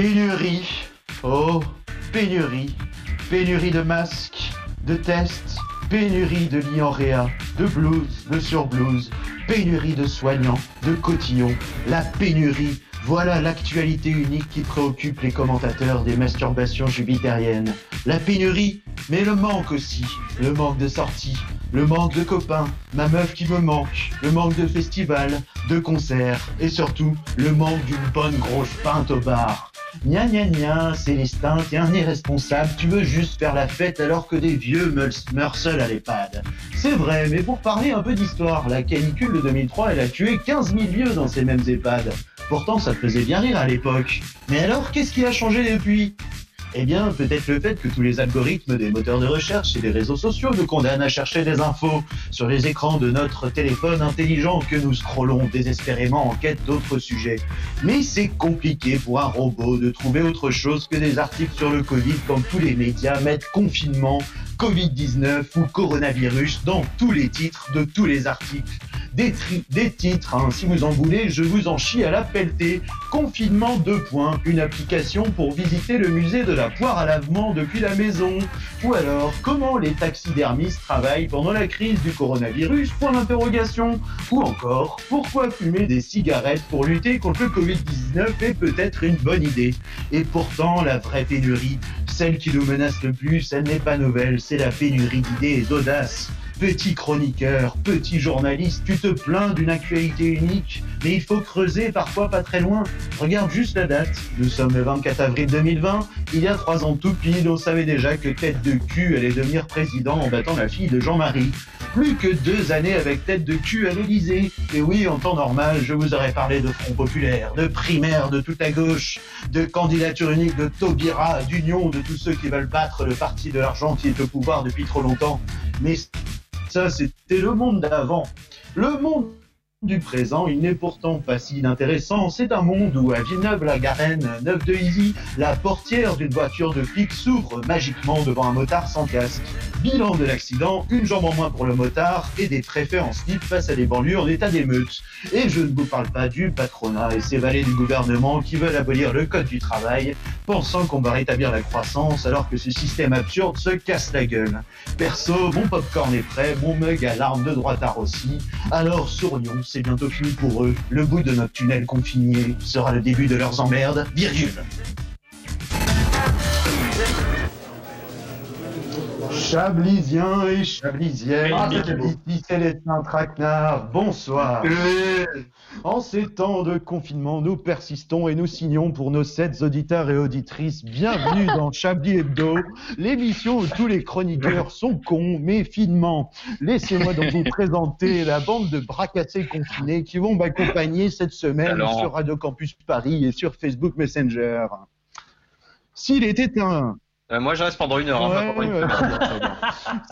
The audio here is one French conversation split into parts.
Pénurie. Oh, pénurie. Pénurie de masques, de tests, pénurie de lits réa, de blouses, de surblouses, pénurie de soignants, de cotillons, la pénurie. Voilà l'actualité unique qui préoccupe les commentateurs des masturbations jupitériennes. La pénurie, mais le manque aussi. Le manque de sorties, le manque de copains, ma meuf qui me manque, le manque de festivals, de concerts, et surtout le manque d'une bonne grosse pinte au bar. Gna gna gna, Célestin, t'es un irresponsable, tu veux juste faire la fête alors que des vieux meurent seuls à l'EHPAD. C'est vrai, mais pour parler un peu d'histoire, la canicule de 2003, elle a tué 15 000 vieux dans ces mêmes EHPAD. Pourtant, ça te faisait bien rire à l'époque. Mais alors, qu'est-ce qui a changé depuis? Eh bien, peut-être le fait que tous les algorithmes des moteurs de recherche et des réseaux sociaux nous condamnent à chercher des infos sur les écrans de notre téléphone intelligent que nous scrollons désespérément en quête d'autres sujets. Mais c'est compliqué pour un robot de trouver autre chose que des articles sur le Covid quand tous les médias mettent confinement, Covid-19 ou coronavirus dans tous les titres de tous les articles. Des, titres, hein. si vous en voulez, je vous en chie à la pelletée. Confinement 2 points, une application pour visiter le musée de la poire à lavement depuis la maison. Ou alors, comment les taxidermistes travaillent pendant la crise du coronavirus? Point d'interrogation. Ou encore, pourquoi fumer des cigarettes pour lutter contre le Covid-19 est peut-être une bonne idée. Et pourtant, la vraie pénurie, celle qui nous menace le plus, elle n'est pas nouvelle, c'est la pénurie d'idées et. Petit chroniqueur, petit journaliste, tu te plains d'une actualité unique, mais il faut creuser parfois pas très loin. Regarde juste la date. Nous sommes le 24 avril 2020. Il y a trois ans tout pile, on savait déjà que Tête de cul allait devenir président en battant la fille de Jean-Marie. Plus que deux années avec Tête de cul à l'Élysée. Et oui, en temps normal, je vous aurais parlé de Front Populaire, de primaire de toute la gauche, de candidature unique de Taubira, d'union de tous ceux qui veulent battre le parti de l'argent qui est au pouvoir depuis trop longtemps. Mais ça, c'était le monde d'avant. Le monde du présent, il n'est pourtant pas si inintéressant. C'est un monde où, à Villeneuve-la-Garenne, 9 de Easy, la portière d'une voiture de flic s'ouvre magiquement devant un motard sans casque. Bilan de l'accident, une jambe en moins pour le motard et des préfets en slip face à des banlieues en état d'émeute. Et je ne vous parle pas du patronat et ses valets du gouvernement qui veulent abolir le code du travail, pensant qu'on va rétablir la croissance alors que ce système absurde se casse la gueule. Perso, mon popcorn est prêt, mon mug à l'arme de droitard aussi. Alors sourions, c'est bientôt fini pour eux. Le bout de notre tunnel confiné sera le début de leurs emmerdes, virgule. Chablisiens et Chablisiennes, ici Célestin Traquenard, bonsoir. En ces temps de confinement, nous persistons et nous signons pour nos sept auditeurs et auditrices. Bienvenue dans Chablis Hebdo, l'émission où tous les chroniqueurs sont cons, mais finement. Laissez-moi donc vous présenter la bande de bracassés confinés qui vont m'accompagner cette semaine Alors. sur Radio Campus Paris et sur Facebook Messenger. S'il était un Euh, moi, je reste pendant une heure. hein, pas Ouais, pendant une ouais, semaine. très bien, très bien.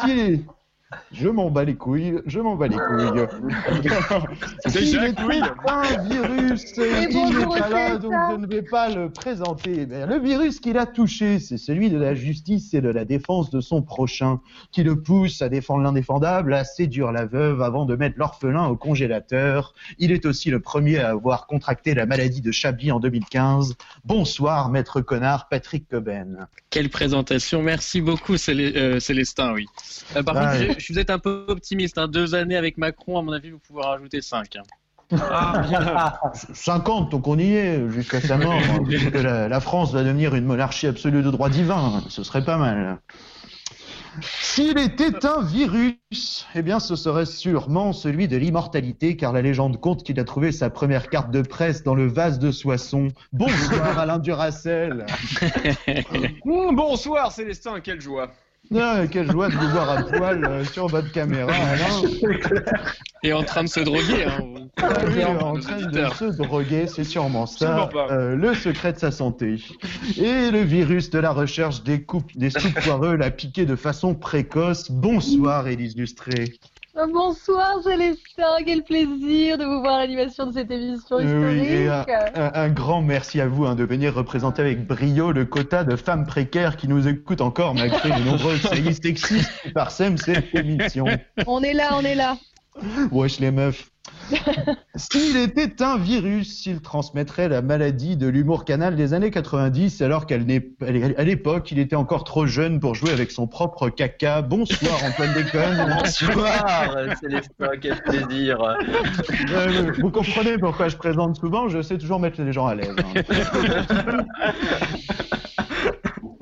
S'il est- Je m'en bats les couilles, je m'en bats les couilles. Déjà, est couille. un virus, il n'est pas là, donc je ne vais pas le présenter. Mais le virus qu'il a touché, c'est celui de la justice et de la défense de son prochain, qui le pousse à défendre l'indéfendable, à séduire la veuve avant de mettre l'orphelin au congélateur. Il est aussi le premier à avoir contracté la maladie de Chablis en 2015. Bonsoir, maître connard, Patrick Coben. Quelle présentation, merci beaucoup Célé- euh, Célestin, oui. Euh, par contre, je, je suis peut-être un peu optimiste, hein. deux années avec Macron, à mon avis, vous pouvez rajouter cinq. hein. 50, donc on y est, jusqu'à sa mort. hein, parce que la, la France va devenir une monarchie absolue de droit divin. Ce serait pas mal. S'il était un virus, eh bien ce serait sûrement celui de l'immortalité, car la légende compte qu'il a trouvé sa première carte de presse dans le vase de Soissons. Bonsoir Alain Duracel. Mmh, bonsoir, Célestin, quelle joie. Quelle joie de vous voir à poil euh, sur votre caméra, Alain. Et en train de se droguer. Hein. Ah oui, en train de se droguer, c'est sûrement ça, euh, le secret de sa santé. Et le virus de la recherche des, coupes, des soupes poireux l'a piqué de façon précoce. Bonsoir, Élise Lustré. Euh, Bonsoir Célestin, quel plaisir de vous voir à l'animation de cette émission Euh, oui, et historique. un, un- un grand merci à vous hein, de venir représenter avec brio le quota de femmes précaires qui nous écoutent encore malgré les nombreuses saillies sexistes qui parsèment cette émission. On est là, on est là. Wesh les meufs. S'il était un virus, s'il transmettrait la maladie de l'humour canal des années 90, alors qu'à l'époque, il était encore trop jeune pour jouer avec son propre caca. Bonsoir Antoine Déconne. Bonsoir, Célestin, quel plaisir. Euh, vous comprenez pourquoi je présente souvent, je sais toujours mettre les gens à l'aise. hein.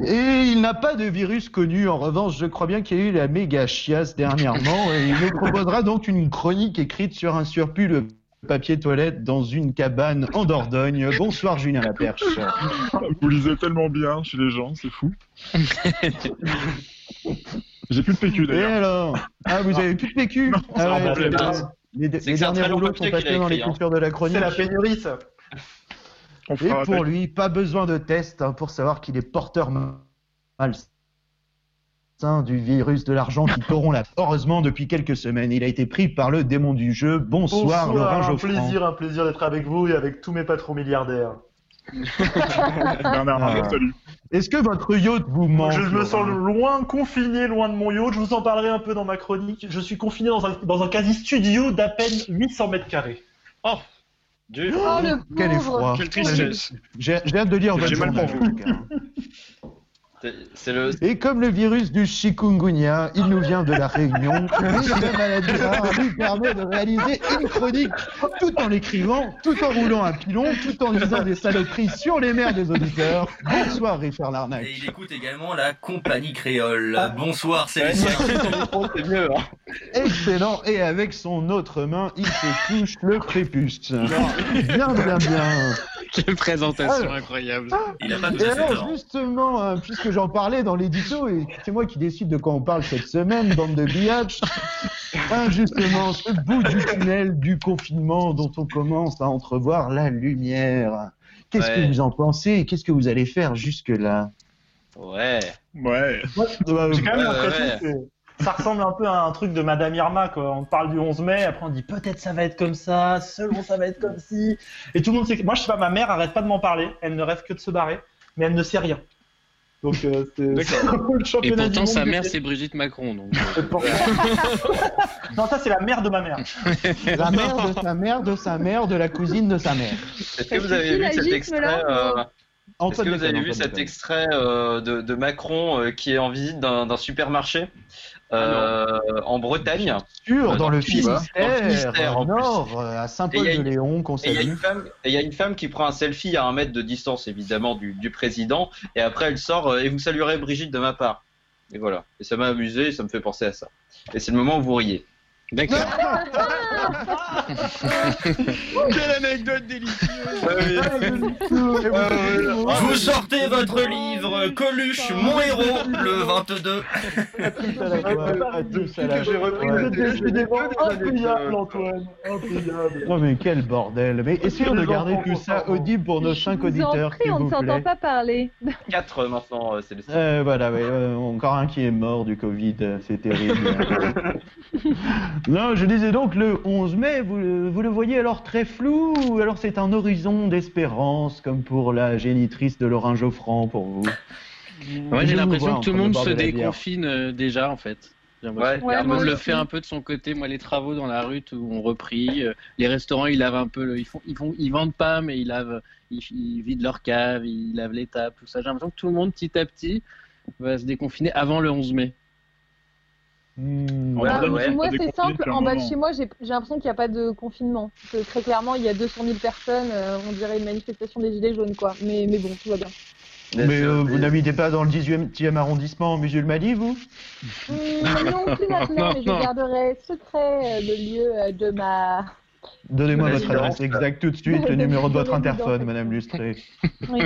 Et il n'a pas de virus connu. En revanche, je crois bien qu'il y a eu la méga chiasse dernièrement. Et il nous proposera donc une chronique écrite sur un surplus de papier toilette dans une cabane en Dordogne. Bonsoir Julien Laperche. Vous lisez tellement bien chez les gens, c'est fou. J'ai plus de PQ Et d'ailleurs. alors Ah, vous avez plus de PQ Non, Ah ouais, les- les, les derniers rouleaux sont passés dans écrit, hein. l'écriture de la chronique. C'est la pénurie, ça. On Et pour lui, pas besoin de test hein, pour savoir qu'il est porteur malsain du virus de l'argent qui corrompt la. Heureusement, depuis quelques semaines, il a été pris par le démon du jeu. Bonsoir, Laurent un Geoffrand. plaisir, un plaisir d'être avec vous et avec tous mes patrons milliardaires. Bernard Ah. salut. Est-ce que votre yacht vous manque je me sens Laurent loin, confiné, loin de mon yacht. Je vous en parlerai un peu dans ma chronique. Je suis confiné dans un, dans un quasi-studio d'à peine 800 mètres carrés. Oh, Dieu. Oh le Quel pauvre. effroi. Quelle tristesse. J'ai j'ai hâte de lire votre J'ai mal pour tout cas. C'est- C'est le. Et comme le virus du chikungunya, il nous vient de la Réunion. Et maladie rare lui permet de réaliser une chronique tout en l'écrivant, tout en roulant un pilon, tout en disant des saloperies sur les mères des auditeurs. Bonsoir Richard Larnac. Et il écoute également la compagnie créole. Bonsoir c'est mieux. hein. Excellent. Et avec son autre main, il se touche le prépuce. Bien, bien, bien. Quelle présentation Ah. incroyable. Il a pas Et 12 à 7 alors justement, hein, puisque j'en parlais dans l'édito, et c'est moi qui décide de quoi on parle cette semaine, bande de biatch, hein, justement, ce bout du tunnel du confinement dont on commence à entrevoir la lumière. Qu'est-ce Ouais. que vous en pensez? Qu'est-ce que vous allez faire jusque-là? Ouais. Ouais. Euh, J'ai quand même Ouais, l'impression ouais. que ça ressemble un peu à un truc de Madame Irma, quoi. On parle du 11 mai, après on dit peut-être ça va être comme ça, selon ça va être comme ci. Et tout le monde sait que. Moi, je sais pas, ma mère arrête pas de m'en parler, elle ne rêve que de se barrer, mais elle ne sait rien. Donc, euh, c'est c'est un peu le Et championnat du pourtant, monde sa mère, c'est Brigitte Macron. Donc. Et pourtant- non, ça, c'est la mère de ma mère. La mère de sa mère, de sa mère, de la cousine de sa mère. Est-ce que vous avez vu cet extrait euh, Est-ce que vous avez vu cet extrait euh, de, de Macron euh, qui est en visite d'un d'un supermarché? Euh, en Bretagne Sûr, Euh, dans dans le Finistère, plus. nord, euh, à Et il y a Saint-Paul-de-Léon, qu'on Et il y a une femme, et il y a une femme qui prend un selfie à un mètre de distance, évidemment, du, du président. Et après, elle sort euh, et vous saluerez Brigitte de ma part. Et voilà. Et ça m'a amusé, et ça me fait penser à ça. Et c'est le moment où vous riez. D'accord. Quelle anecdote délicieuse Vous sortez votre livre Coluche, mon héros, le 22. À tous à la fois, à tous à la J'ai repris impayable, Antoine. Impayable. Non mais quel bordel Mais essayons de garder tout ça audible pour nos Je cinq vous en auditeurs, prie, s'il on ne s'entend pas parler. 4 maintenant, euh, c'est le Euh, voilà, ouais, euh, encore un qui est mort du Covid, c'est terrible. non, je disais donc le 11 mai, vous, le- vous le voyez alors très flou ou alors c'est un horizon d'espérance comme pour la génitrice de Laurent Geoffrand pour vous? Ouais, j'ai l'impression que tout le monde se déconfine euh, déjà, en fait. Ouais, Ouais, le fait un peu de son côté. Moi, les travaux dans la rue, tout ont repris. Euh, Les restaurants, ils lavent un peu. le- Ils font, ils font, ils vendent pas, mais ils lavent, ils, ils vident leur cave, ils lavent les tables, tout ça. J'ai l'impression que tout le monde, petit à petit, va se déconfiner avant le 11 mai. Ouais, Ah, bah ouais, moi, c'est simple. En bas de chez moi, j'ai l'impression qu'il n'y a pas de confinement. Que très clairement, il y a 200 000 personnes. euh, on dirait une manifestation des Gilets jaunes, quoi. Mais, mais bon, tout va bien. Mais euh, vous n'habitez pas dans le 18e arrondissement musulmani, vous? Hum, non plus maintenant, mais je garderai secret euh, le lieu de ma. Donnez-moi votre adresse exacte tout de suite, le numéro de votre interphone, Madame. Lustré. Oui,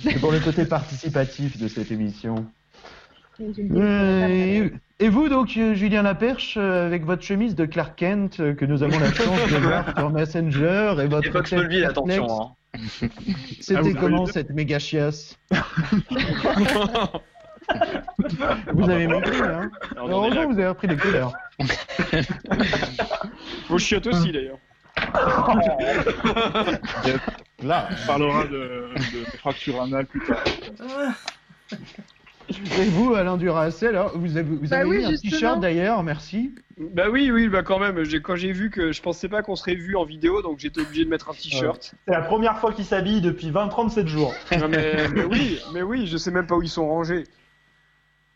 c'est pour le côté participatif de cette émission. Euh, et, vous donc, euh, Julien Laperche, euh, avec votre chemise de Clark Kent euh, que nous avons la chance de voir sur Messenger et votre Et Fox Mulville, attention. Hein. C'était Ah, comment cette méga chiasse Vous avez maigri, hein Heureusement, vous avez repris des couleurs. Vos chiottes aussi d'ailleurs. Là, on parlera de, de fracture anale plus tard. Et vous, Alain Duracell, alors, vous avez, vous Bah oui, mis un t-shirt d'ailleurs, merci. Bah oui, oui, bah quand même. Quand j'ai vu que je pensais pas qu'on serait vu en vidéo, donc j'étais obligé de mettre un t-shirt. C'est la première fois qu'il s'habille depuis 20-37 jours. Non, mais, mais oui, mais oui, je sais même pas où ils sont rangés.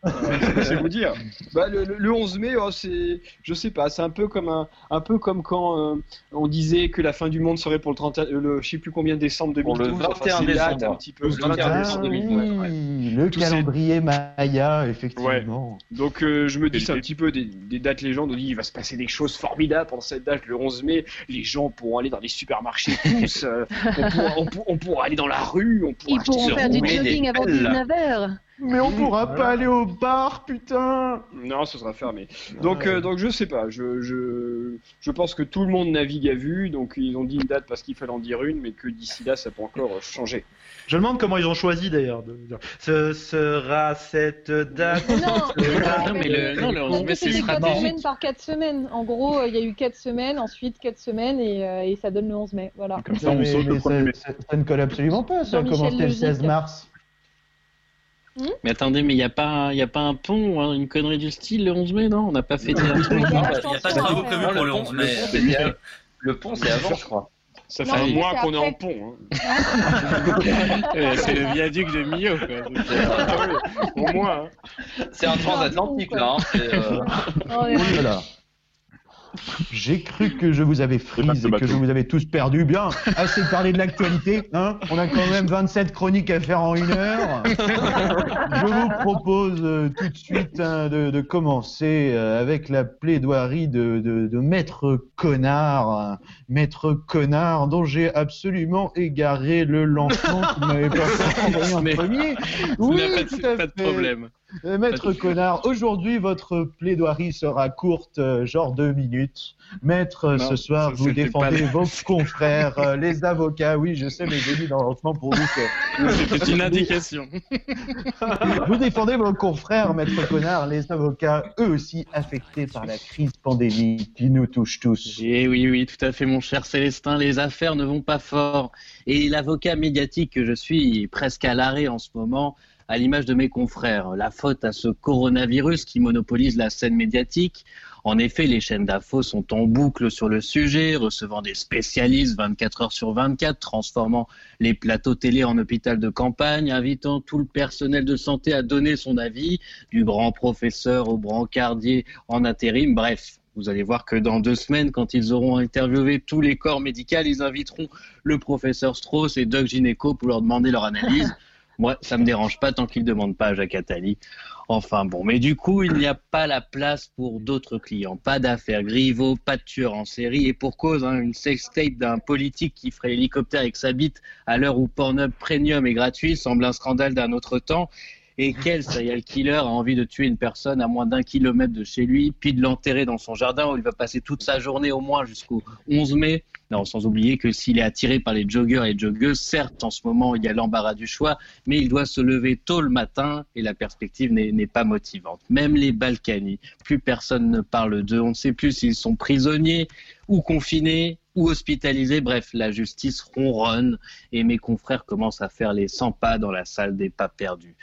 Euh, c'est vous dire. Bah, le, le- le 11 mai, oh, c'est, je sais pas, c'est un peu comme un, un peu comme quand euh, on disait que la fin du monde serait pour le 30, le, je sais plus combien décembre Pour 2012. le enfin, 21 c'est date décembre. un petit peu. Le Le 21 21 Ah décembre décembre. 2012. ouais. oui, le calendrier Maya, effectivement. Donc euh, je me dis c'est un petit peu des, des dates légendes. On dit il va se passer des choses formidables pendant cette date, le 11 mai. Les gens pourront aller dans les supermarchés tous. euh, on, pourra, on, pour- on pourra aller dans la rue. On pourra Ils pourront faire du jogging avant pelles. 19h. Mais on pourra pas aller au bar, putain Non, ce sera fermé. Donc, euh, donc je sais pas. Je, je, je pense que tout le monde navigue à vue. Donc ils ont dit une date parce qu'il fallait en dire une, mais que d'ici là, ça peut encore changer. Je me demande comment ils ont choisi d'ailleurs. de Ce sera cette date. Non, Non, mais le, non, le 11 mai, c'est c'est 4 stratégique. semaines par 4 semaines. En gros, euh, il y a eu 4 semaines, ensuite 4 semaines et, euh, et ça donne le 11 mai. Voilà. Comme ça, on mais, saute le mais 1er ça, mai. ça- ça ne colle absolument pas, ça a commencé le 16 Logique. Mars. Mais attendez, mais il n'y a, pas y a pas un pont, hein, une connerie du style le 11 mai, non On n'a pas fêté un truc Il n'y a pas de travaux prévus pour le le pont, 11 le mai. pont, c'est bien. Le pont, c'est avant, je crois. Ça Non, fait un mois qu'on est en pont. hein. C'est le viaduc de Millau, quoi. Ah au moins. hein. C'est un transatlantique, là. hein, c'est, euh, Oh, Voilà. J'ai cru que je vous avais ce et que je vous avais tous perdu. Bien, assez parlé de l'actualité. Hein On a quand même 27 chroniques à faire en une heure. Je vous propose euh, tout de suite hein, de, de commencer euh, avec la plaidoirie de, de, de Maître Connard. hein. Maître Connard, dont j'ai absolument égaré le lancement qui m'avait pas fait envoyer en premier. Oui, pas de, tout à pas de problème. Euh, Maître Connard, aujourd'hui votre plaidoirie sera courte, euh, genre deux minutes. Maître, Non, ce soir, ça, vous défendez pas- vos confrères, euh, les avocats. Oui, je sais, mais j'ai dit dans le lancement pour vous que C'était une indication. vous défendez vos confrères, Maître Connard, les avocats, eux aussi affectés par la crise pandémique qui nous touche tous. Eh oui, oui, tout à fait, mon cher Célestin. Les affaires ne vont pas fort. Et l'avocat médiatique que je suis est presque à l'arrêt en ce moment, à l'image de mes confrères. La faute à ce coronavirus qui monopolise la scène médiatique. En effet, les chaînes d'infos sont en boucle sur le sujet, recevant des spécialistes 24 heures sur 24, transformant les plateaux télé en hôpital de campagne, invitant tout le personnel de santé à donner son avis, du grand professeur au brancardier en intérim, bref. Vous allez voir que dans deux semaines, quand ils auront interviewé tous les corps médicaux, ils inviteront le professeur Strauss et Doc Gineco pour leur demander leur analyse. Moi, ça me dérange pas tant qu'ils ne demandent pas à Jacques Attali. Enfin bon, mais du coup, il n'y a pas la place pour d'autres clients. Pas d'affaires Griveaux, pas de tueurs en série, et pour cause, hein, une sextape d'un politique qui ferait l'hélicoptère avec sa bite à l'heure où Pornhub Premium est gratuit semble un scandale d'un autre temps. Et quel serial killer a envie de tuer une personne à moins d'un kilomètre de chez lui, puis de l'enterrer dans son jardin où il va passer toute sa journée au moins jusqu'au 11 mai? Sans oublier que s'il est attiré par les joggeurs et joggeuses, certes, en ce moment, il y a l'embarras du choix, mais il doit se lever tôt le matin et la perspective n'est n'est pas motivante. Même les Balkany, plus personne ne parle d'eux, on ne sait plus s'ils sont prisonniers ou confinés ou hospitalisés. Bref, la justice ronronne et mes confrères commencent à faire les 100 pas dans la salle des pas perdus.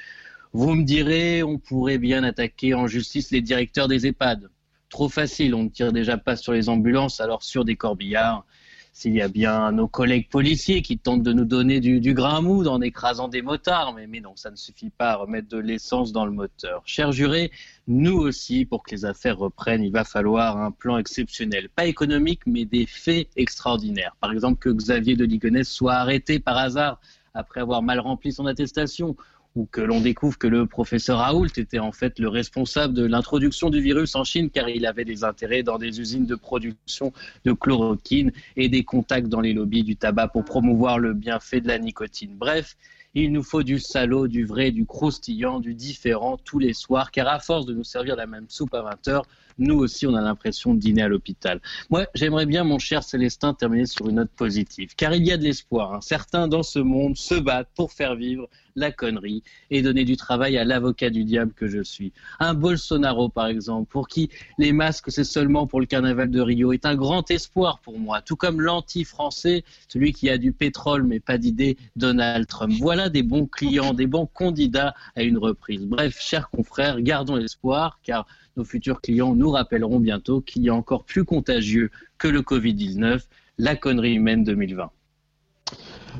Vous me direz, on pourrait bien attaquer en justice les directeurs des EHPAD. Trop facile, on ne tire déjà pas sur les ambulances, alors sur des corbillards. S'il y a bien nos collègues policiers qui tentent de nous donner du, du grain à en écrasant des motards, mais, non, ça ne suffit pas à remettre de l'essence dans le moteur. Cher juré, nous aussi, pour que les affaires reprennent, il va falloir un plan exceptionnel. Pas économique, mais des faits extraordinaires. Par exemple, que Xavier de Ligonnès soit arrêté par hasard après avoir mal rempli son attestation, ou que l'on découvre que le professeur Raoult était en fait le responsable de l'introduction du virus en Chine car il avait des intérêts dans des usines de production de chloroquine et des contacts dans les lobbies du tabac pour promouvoir le bienfait de la nicotine. Bref, il nous faut du salaud, du vrai, du croustillant, du différent tous les soirs, car à force de nous servir la même soupe à 20 heures, nous aussi on a l'impression de dîner à l'hôpital. Moi, j'aimerais bien, mon cher Célestin, terminer sur une note positive, car il y a de l'espoir. hein. Certains dans ce monde se battent pour faire vivre la connerie et donner du travail à l'avocat du diable que je suis. Un Bolsonaro, par exemple, pour qui les masques, c'est seulement pour le carnaval de Rio, est un grand espoir pour moi, tout comme l'anti-français, celui qui a du pétrole mais pas d'idée, Donald Trump. Voilà des bons clients, des bons candidats à une reprise. Bref, chers confrères, gardons l'espoir, car nos futurs clients nous rappelleront bientôt qu'il y a encore plus contagieux que le Covid-19, la connerie humaine 2020.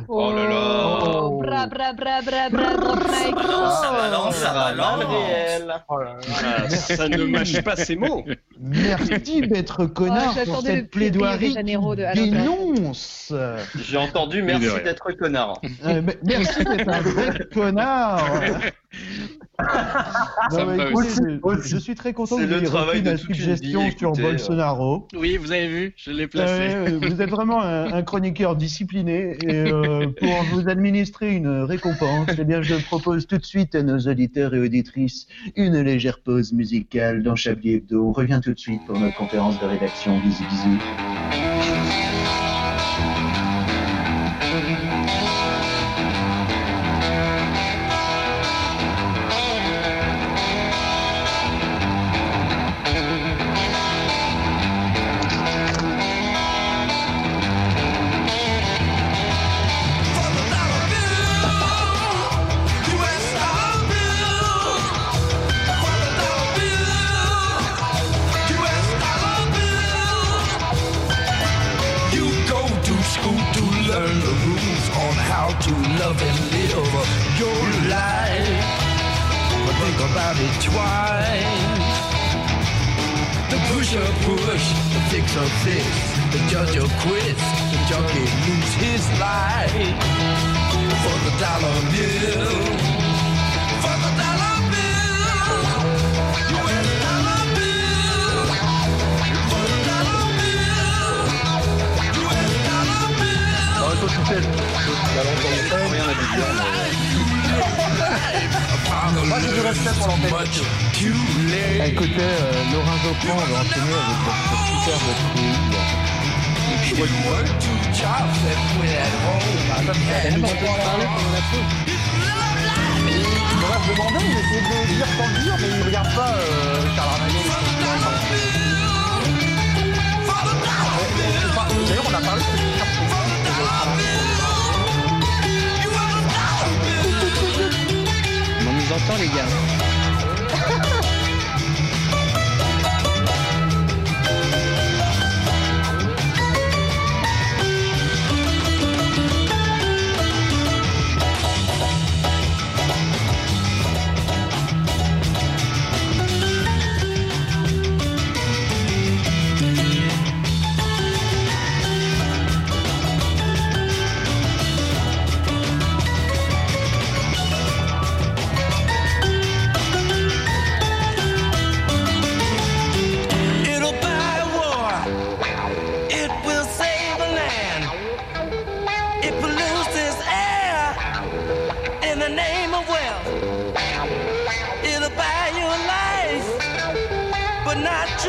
Oh là là Oh, bra bra bra bra bra. Ça balance, ça balance. Ah, ça ne mâche pas ses mots. Merci, maître connard, Oh, pour cette plaidoirie dénonce. J'ai entendu merci d'être connard. Euh, mais- merci d'être un vrai connard. Non, mais je, je suis très content que vous ayez repris de ma suggestion vie, sur euh. Bolsonaro. Oui, vous avez vu, je l'ai Euh, placé. vous êtes vraiment un, un chroniqueur discipliné et euh, pour vous administrer une récompense, eh bien, je propose tout de suite à nos auditeurs et auditrices une légère pause musicale dans Chablis Hebdo. On revient tout de suite pour notre conférence de rédaction. Bisous, bisous. To learn the rules on how to love and live your life. But think about it twice. The pusher push, the fixer fix, the judge will quit, the junkie lose his life. For the dollar bill, Moi, j'ai du respect pour l'antenne. Écoutez, euh, Laurent Geoffrand va enchaîner avec votre superbe quiz. On va se demander, il essaie de dire sans le dire, mais il regarde pas euh, Charles. D'ailleurs, on a parlé de On nous not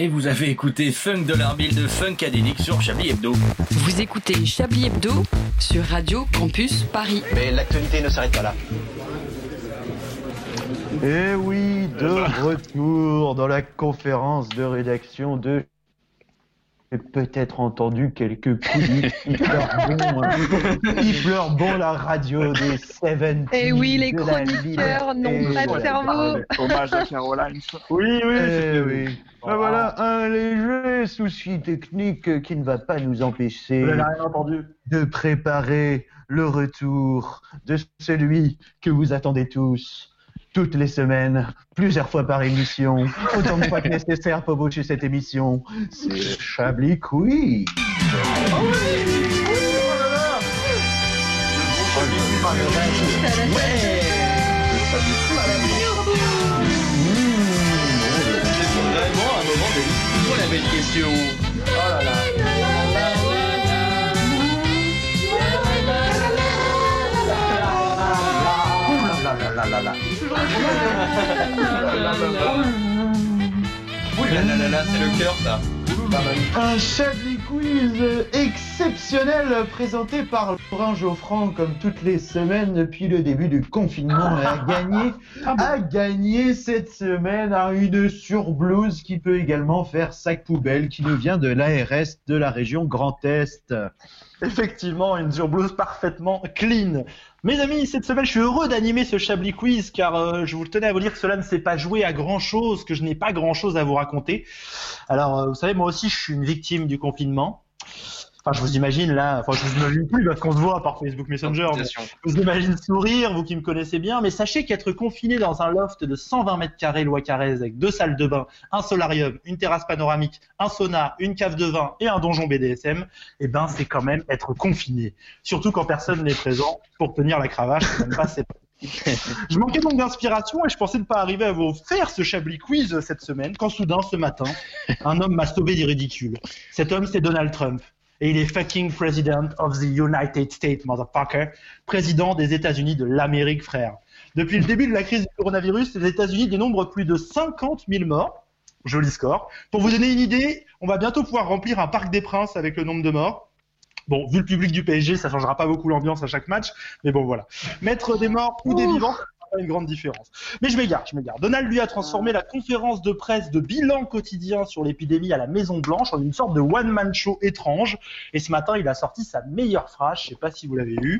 Et vous avez écouté Funk Dollar Bill de Funk Académique sur Chablis Hebdo. Vous écoutez Chablis Hebdo sur Radio Campus Paris. Mais l'actualité ne s'arrête pas là. Et oui, de retour dans la conférence de rédaction de j'ai peut-être entendu quelques coups qui pleurent bon, hein. qui pleurent bon la radio des 70. Et oui, les chroniqueurs n'ont pas de cerveau. Hommage à Caroline. Oui, oui, Eh oui. Ben voilà, un léger souci technique qui ne va pas nous empêcher de préparer le retour de celui que vous attendez tous toutes les semaines, plusieurs fois par émission, autant de fois que nécessaire pour boucher cette émission. C'est Chablis Quiz. C'est vraiment un moment la belle question. Là, là, là, là, là. Ouh là là là là, c'est le cœur ça. Un Chablis Quiz exceptionnel présenté par Laurent Geoffrand comme toutes les semaines depuis le début du confinement et a gagné, a gagné cette semaine à une surblouse qui peut également faire sac poubelle qui nous vient de l'ARS de la région Grand Est. Effectivement, une surblouse parfaitement clean. Mes amis, cette semaine, je suis heureux d'animer ce Chablis Quiz car euh, je vous tenais à vous dire que cela ne s'est pas joué à grand chose, que je n'ai pas grand chose à vous raconter. Alors, euh, vous savez, moi aussi, je suis une victime du confinement. Enfin, je vous imagine là, enfin, je vous imagine plus parce qu'on se voit par Facebook Messenger. mais je vous imagine sourire, vous qui me connaissez bien, mais sachez qu'être confiné dans un loft de 120 mètres carrés loi Carrez avec deux salles de bain, un solarium, une terrasse panoramique, un sauna, une cave de vin et un donjon BDSM, eh ben, c'est quand même être confiné. Surtout quand personne n'est présent pour tenir la cravache, même pas je manquais donc d'inspiration et je pensais ne pas arriver à vous faire ce Chablis quiz cette semaine quand soudain, ce matin, un homme m'a sauvé du ridicule. Cet homme, c'est Donald Trump. Et il est fucking president of the United States, motherfucker. Président des États-Unis de l'Amérique, frère. Depuis le début de la crise du coronavirus, les États-Unis dénombrent plus de 50 000 morts. Joli score. Pour vous donner une idée, on va bientôt pouvoir remplir un parc des princes avec le nombre de morts. Bon, vu le public du PSG, ça changera pas beaucoup l'ambiance à chaque match, mais bon voilà. Mettre des morts ou des vivants, pas une grande différence. Mais je m'égare, je m'égare. Donald lui a transformé la conférence de presse de bilan quotidien sur l'épidémie à la Maison Blanche en une sorte de one-man show étrange. Et ce matin, il a sorti sa meilleure phrase, je sais pas si vous l'avez eu.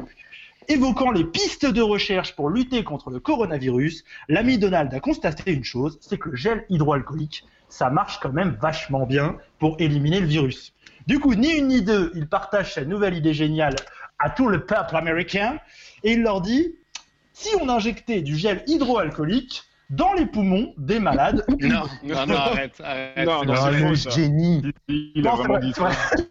Évoquant les pistes de recherche pour lutter contre le coronavirus, l'ami Donald a constaté une chose, c'est que le gel hydroalcoolique, ça marche quand même vachement bien pour éliminer le virus. Du coup, ni une ni deux, il partage sa nouvelle idée géniale à tout le peuple américain et il leur dit si on injectait du gel hydroalcoolique dans les poumons des malades. Non, non, non, arrête, arrête. Non, non, c'est le génie. Il a Non, c'est vraiment vrai, dit ça.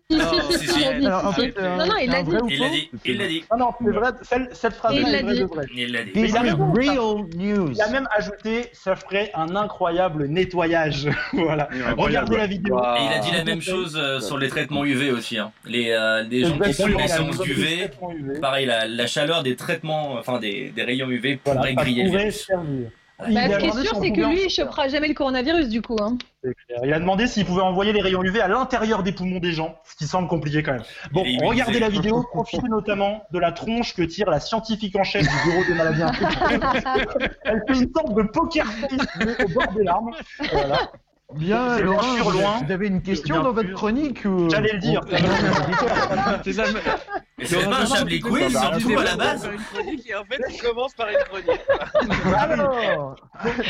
Si, si, a. Alors, en fait, Non, non, il l'a dit. Il l'a dit, il l'a dit, Non, non, c'est vrai, celle- cette phrase il est l'a vraie dit. de vrai. il l'a dit. Il a real news. Il a même ajouté, ça ferait un incroyable nettoyage. voilà. Incroyable. Regardez la vidéo. Et il a dit la même chose euh, sur les traitements UV aussi. Hein. Les, euh, les gens qui suivent les séances UV, des traitements UV. pareil, la, la chaleur des traitements, enfin des, des rayons UV pourrait griller le virus. servir. Bah, ce qui est sûr, si c'est que lui, il chopera jamais le coronavirus du coup. Hein. Il a demandé s'il pouvait envoyer les rayons UV à l'intérieur des poumons des gens, ce qui semble compliqué quand même. Bon, regardez la vidéo, profitez notamment de la tronche que tire la scientifique en chef du bureau des maladies infectieuses. Elle fait une sorte de poker face au bord des larmes. Voilà. Bien, Laurent, loin. vous avez une question dans votre chronique ou... J'allais le dire. C'est ça, c'est pas un Chablis quiz, surtout à la base. Une chronique et en fait, il commence par une chronique. Alors,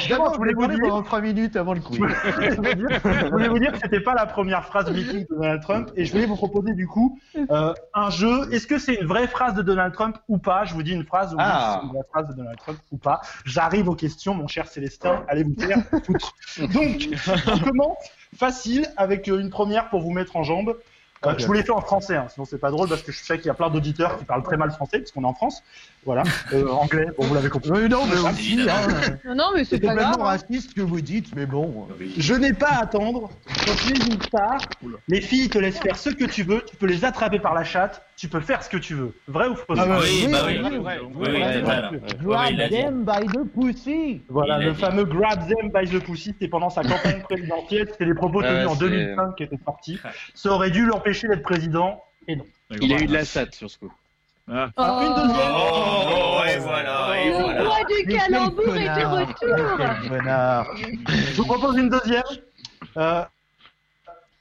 d'abord, je voulais vous dire pendant 3 minutes avant le quiz. je voulais vous dire que c'était pas la première phrase mythique de Donald Trump et je voulais vous proposer du coup euh, un jeu. Est-ce que c'est une vraie phrase de Donald Trump ou pas? Je vous dis une phrase ou Ah. une vraie phrase de Donald Trump ou pas. J'arrive aux questions, mon cher Célestin. Allez vous faire foutre. Donc, on commence facile avec euh, une première pour vous mettre en jambe. Euh, je vous l'ai fait en français, hein, sinon c'est pas drôle parce que je sais qu'il y a plein d'auditeurs qui parlent très mal français parce qu'on est en France. Voilà, Euh, anglais, bon vous l'avez compris. Oui, non, mais aussi, hein, Non, mais c'est c'est pas grave. complètement hein. raciste ce que vous dites, mais bon. Je n'ai pas à attendre. Quand tu es une star, les filles te laissent faire ce que tu veux. Tu peux les attraper par la chatte. Tu peux faire ce que tu veux. Vrai ou faux? Ah ouais, Oui, oui, bah oui, oui. oui, Oui, oui, oui, oui, c'est oui. vrai. là. Oui, oui, Grab them by the pussy. Voilà, Il le fameux grab them by the pussy, c'était pendant sa campagne présidentielle. C'était les propos Ouais, tenus en c'est- 2005 qui étaient sortis. Ça aurait dû l'empêcher d'être président. Et non. Il a eu de la SAT sur ce coup. Ah. Alors, une deuxième. Oh, et voilà, et Non, Le roi du calembour est de connard. retour. Connard. Je vous propose une deuxième. Euh,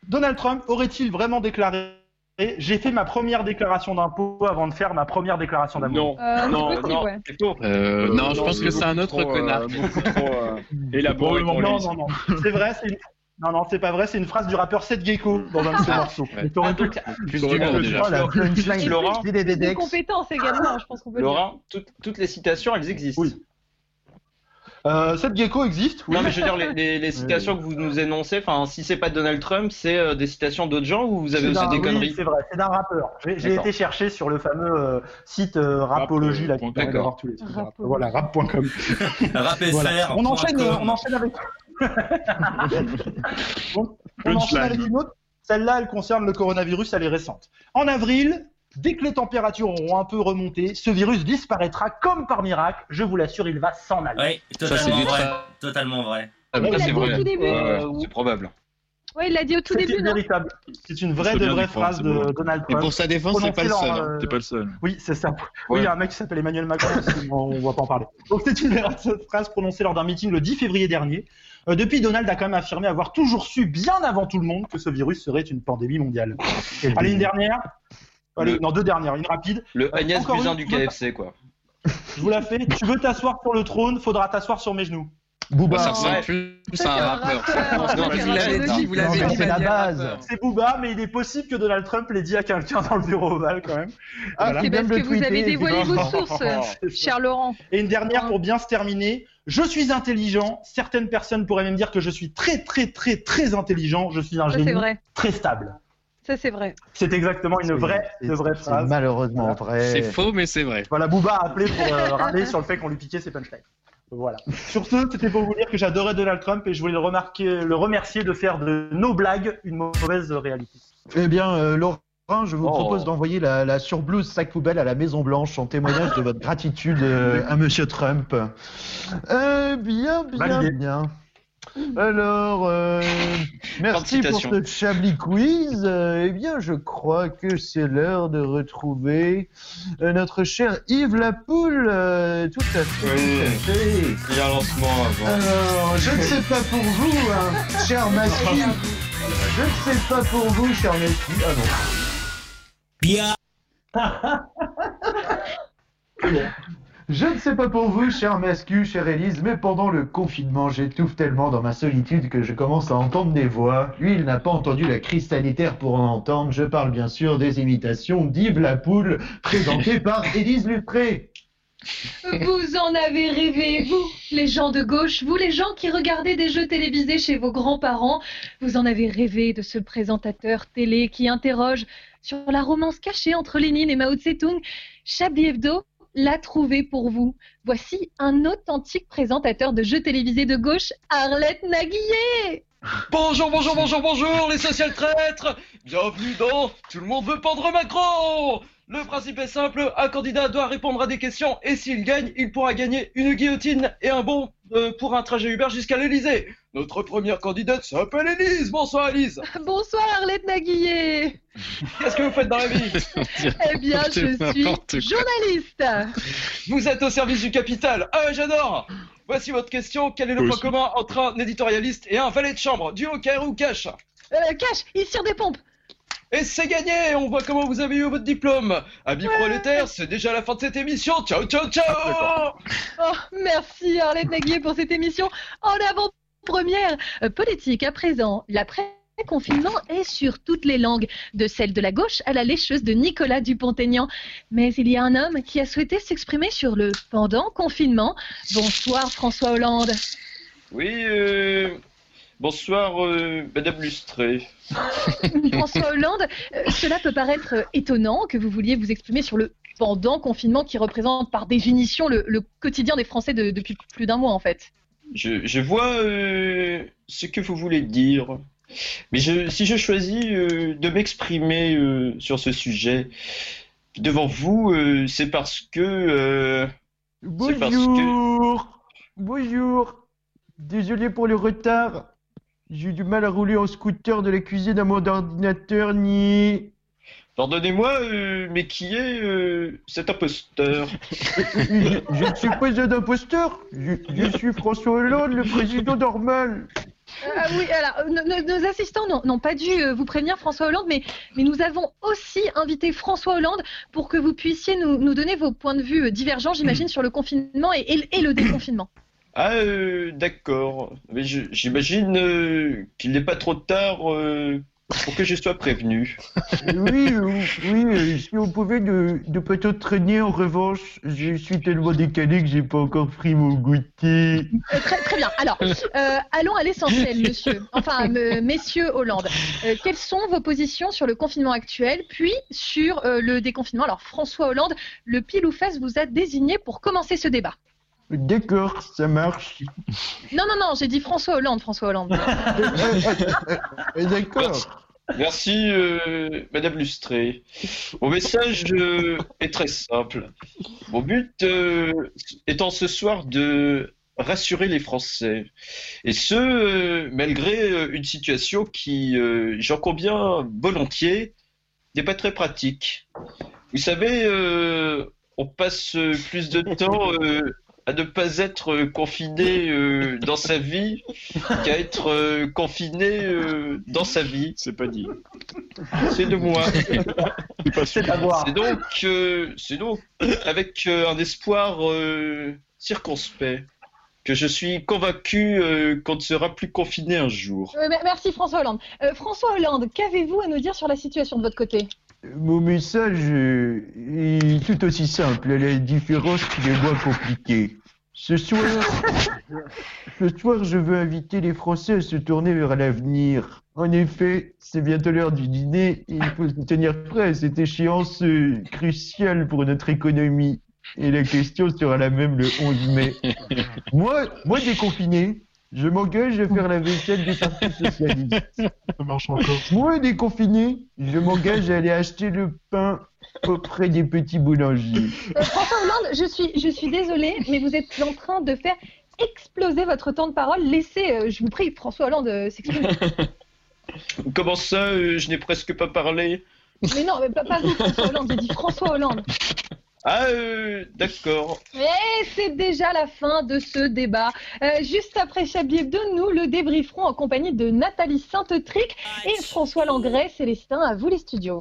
Donald Trump aurait-il vraiment déclaré J'ai fait ma première déclaration d'impôt avant de faire ma première déclaration d'amour? Non, Euh, non, possible, non, ouais. c'est faux. Euh, non, je pense que c'est un autre trop, connard. euh, beaucoup trop euh, élaboré non, lui. non, non, c'est vrai, c'est une... Non, non, c'est pas vrai, c'est une phrase du rappeur Seth Gecko dans un de ses morceaux. ouais. Mais t'aurais pu- Plus d'humour pu- déjà. La punchline. Et Laurent Des- compétences également, je pense qu'on peut le dire. Laurent, toutes, toutes les citations, elles existent. Oui. Euh, Seth Gecko existe, oui. Non, mais je veux dire, les, les- les citations que vous nous énoncez, enfin, si c'est pas Donald Trump, c'est euh, des citations d'autres gens ou vous avez aussi des oui, conneries C'est vrai, c'est d'un rappeur. J'ai été chercher sur le fameux euh, site euh, Rapologie, là, qui permet D'accord. d'avoir tous les. Voilà, rap.com. Rap Voilà. On enchaîne, on enchaîne avec. Bon, on enchaîne avec une autre. Celle-là, elle concerne le coronavirus, elle est récente. En avril, dès que les températures auront un peu remonté, ce virus disparaîtra comme par miracle. Je vous l'assure, il va s'en aller. Oui, Ça, c'est totalement vrai. tra- Totalement vrai. Ah, Il l'a c'est dit au vrai. tout début. Euh, C'est probable. Ouais, il l'a dit au tout C'est début, véritable. C'est une vraie C'est de vraie phrase c'est de. Donald Et Trump. pour sa défense, c'est pas le Prononcée seul. dans, hein. euh, T'es pas le seul. Oui, c'est ça. Oui, il y a un mec qui s'appelle Emmanuel Macron, on on va pas en parler. Donc c'est une phrase prononcée lors d'un meeting le 10 février dernier. Euh, depuis, Donald a quand même affirmé avoir toujours su bien avant tout le monde que ce virus serait une pandémie mondiale. Allez, une dernière. Allez, Le- non, deux dernières, une rapide. Le Euh, Agnès encore Buzyn une, du KFC, quoi. Je vous la fais. Tu veux t'asseoir sur le trône, faudra t'asseoir sur mes genoux. Booba. Ça ressemble plus Ça, à un c'est un rappeur. vous l'avez dit, vous Non, l'avez mais dit. c'est la base. C'est Booba, mais il est possible que Donald Trump l'ait dit à quelqu'un dans le bureau ovale quand même. Ah, Voilà. C'est parce que vous avez dévoilé vos sources, cher Laurent. Et une dernière pour bien se terminer. Je suis intelligent. Certaines personnes pourraient même dire que je suis très, très, très, très intelligent. Je suis un génie vrai. très stable. Ça, c'est vrai. C'est exactement une vraie, une vraie c'est phrase. malheureusement vrai. C'est faux, mais c'est vrai. Voilà, Booba a appelé pour euh, râler sur le fait qu'on lui piquait ses punchlines. Voilà. Sur ce, c'était pour vous dire que j'adorais Donald Trump et je voulais le, remarquer, le remercier de faire de nos blagues une mauvaise réalité. Eh bien, euh, Laurent, je vous Oh. propose d'envoyer la, la surblouse sac poubelle à la Maison Blanche en témoignage de votre gratitude euh, à Monsieur Trump. Euh, bien, bien, Validé. bien. Alors, euh, merci pour ce Chablis quiz. Euh, eh bien, je crois que c'est l'heure de retrouver euh, notre cher Yves Lapoule. Euh, tout à fait. Oui. tout à fait. Il y a un lancement avant. Alors, je ne sais pas pour vous, hein, cher Masky. Je ne sais pas pour vous, cher Masky. Ah non. Je ne sais pas pour vous, cher Mascu, chère Élise, mais pendant le confinement, j'étouffe tellement dans ma solitude que je commence à entendre des voix. Lui, il n'a pas entendu la crise sanitaire pour en entendre. Je parle bien sûr des imitations d'Yves Lapoule, présentées par Élise Lupré. Vous en avez rêvé, vous, les gens de gauche, vous, les gens qui regardez des jeux télévisés chez vos grands-parents, vous en avez rêvé de ce présentateur télé qui interroge sur la romance cachée entre Lénine et Mao Tse-tung. Chablis l'a trouvé pour vous. Voici un authentique présentateur de jeux télévisés de gauche, Arlette Naguillet. Bonjour, bonjour, bonjour, bonjour, les social traîtres Bienvenue dans Tout le monde veut pendre Macron Le principe est simple, un candidat doit répondre à des questions et s'il gagne, il pourra gagner une guillotine et un bon euh, pour un trajet Uber jusqu'à l'Elysée. Notre première candidate s'appelle Élise. Bonsoir Élise. Bonsoir Arlette Naguillet. Qu'est-ce que vous faites dans la vie? Eh bien, je suis journaliste. Vous êtes au service du capital. Ah, j'adore Voici votre question. Quel est le point commun entre un éditorialiste et un valet de chambre? Du hockey ou cash Euh, cash, il tire des pompes. Et c'est gagné On voit comment vous avez eu votre diplôme Amis prolétaires, c'est déjà la fin de cette émission Ciao, ciao, ciao Oh, merci Arlette Naguier pour cette émission en avant-première. Euh, politique à présent, l'après-confinement est sur toutes les langues, de celle de la gauche à la lécheuse de Nicolas Dupont-Aignan. Mais il y a un homme qui a souhaité s'exprimer sur le pendant confinement. Bonsoir François Hollande. Oui, euh... Bonsoir, euh, Madame Lustré. François Hollande, euh, cela peut paraître étonnant que vous vouliez vous exprimer sur le pendant confinement qui représente par définition le, le quotidien des Français de- depuis plus d'un mois en fait. Je, je vois euh, ce que vous voulez dire. Mais je, si je choisis euh, de m'exprimer euh, sur ce sujet devant vous, euh, c'est parce que... euh, c'est parce que... Bonjour Bonjour Désolé pour le retard. J'ai eu du mal à rouler en scooter de la cuisine à mon ordinateur, ni... Pardonnez-moi, euh, mais qui est euh, cet imposteur? Je ne suis pas un imposteur, je, je suis François Hollande, le président normal. Ah oui, alors, euh, nos, assistants n'ont- pas dû euh, vous prévenir, François Hollande, mais, mais nous avons aussi invité François Hollande pour que vous puissiez nous, nous donner vos points de vue euh, divergents, j'imagine, sur le confinement et, et le- et le déconfinement. Ah, euh, d'accord. Mais j'imagine euh, qu'il n'est pas trop tard euh, pour que je sois prévenu. Oui, euh, oui, euh, si on pouvait ne, ne pas t'entraîner, en revanche, je suis tellement décalé que j'ai pas encore pris mon goûter. Euh, très, très bien. Alors, euh, allons à l'essentiel, monsieur. Enfin, me- messieurs Hollande. Euh, quelles sont vos positions sur le confinement actuel, puis sur euh, le déconfinement? Alors, François Hollande, le pile ou face vous a désigné pour commencer ce débat. D'accord, ça marche. Non, non, non, j'ai dit François Hollande, François Hollande. D'accord. Merci, euh, Madame Lustré. Mon message euh, est très simple. Mon but euh, étant ce soir de rassurer les Français. Et ce, euh, malgré une situation qui, euh, j'en conviens volontiers, n'est pas très pratique. Vous savez, euh, on passe plus de temps euh, à ne pas être euh, confiné euh, dans sa vie qu'à être euh, confiné euh, dans sa vie. C'est pas dit. C'est de moi. C'est donc, euh, c'est donc avec euh, un espoir euh, circonspect que je suis convaincu euh, qu'on ne sera plus confiné un jour. Euh, mer- merci François Hollande. Euh, François Hollande, qu'avez-vous à nous dire sur la situation de votre côté? Mon message euh, est tout aussi simple, à la différence qu'il est moins compliqué. Ce soir, ce soir, je veux inviter les Français à se tourner vers l'avenir. En effet, c'est bientôt l'heure du dîner et il faut se tenir prêt à cette échéance euh, cruciale pour notre économie. Et la question sera la même le 11 mai. Moi, moi déconfiné, je m'engage à faire la vaisselle des partis socialistes. Ça marche encore. Moi déconfiné, je m'engage à aller acheter le pain auprès des petits boulangers. Euh, François Hollande, je suis, je suis désolée, mais vous êtes en train de faire exploser votre temps de parole. Laissez, euh, je vous prie, François Hollande euh, s'exprimer. Comment ça, euh, je n'ai presque pas parlé? Mais non, mais pas, pas vous, François Hollande, j'ai dit François Hollande. Ah, euh, d'accord. Et c'est déjà la fin de ce débat. Euh, juste après Chablis Hebdo, nous le débrieferons en compagnie de Nathalie Sainte-Tric et François Langret. Célestin, à vous les studios.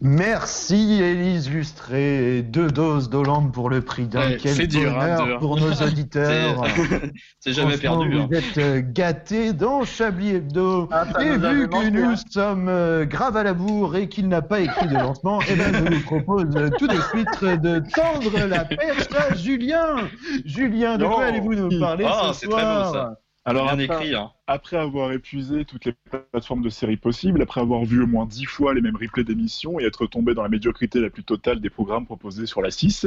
Merci Élise Lustré, deux doses d'Hollande pour le prix d'un. Ouais, Quel dur, hein, bonheur pour nos auditeurs. C'est- jamais perdu. hein. Vous êtes euh, gâtés dans Chablis Hebdo. Ah, et vu que manqué, nous hein. sommes euh, grave à la bourre et qu'il n'a pas écrit de lancement, eh ben, je vous propose euh, tout de suite de tendre la perche à Julien. Julien, de quoi allez-vous nous parler Ah, ce c'est très soir ça. Alors, après, écrit. Hein. après avoir épuisé toutes les plateformes de séries possibles, après avoir vu au moins dix fois les mêmes replays d'émissions et être tombé dans la médiocrité la plus totale des programmes proposés sur la 6,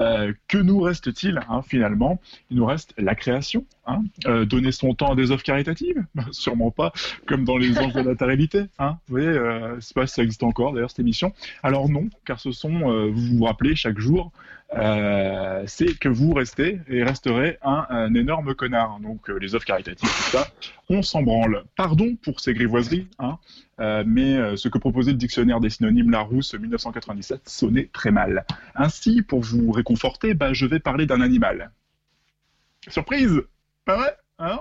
euh, que nous reste-t-il hein, finalement? Il nous reste la création. Hein Euh, donner son temps à des offres caritatives? Ben, Sûrement pas, comme dans les anges de la natalité. Hein vous voyez, euh, pas ça existe encore d'ailleurs cette émission. Alors non, car ce sont, euh, vous vous rappelez chaque jour, euh, c'est que vous restez et resterez un, un énorme connard. Donc euh, les offres caritatives, tout ça, on s'en branle. Pardon pour ces grivoiseries, hein, euh, mais ce que proposait le dictionnaire des synonymes Larousse 1997 sonnait très mal. Ainsi, pour vous réconforter, bah, je vais parler d'un animal. Surprise Pas vrai Hein?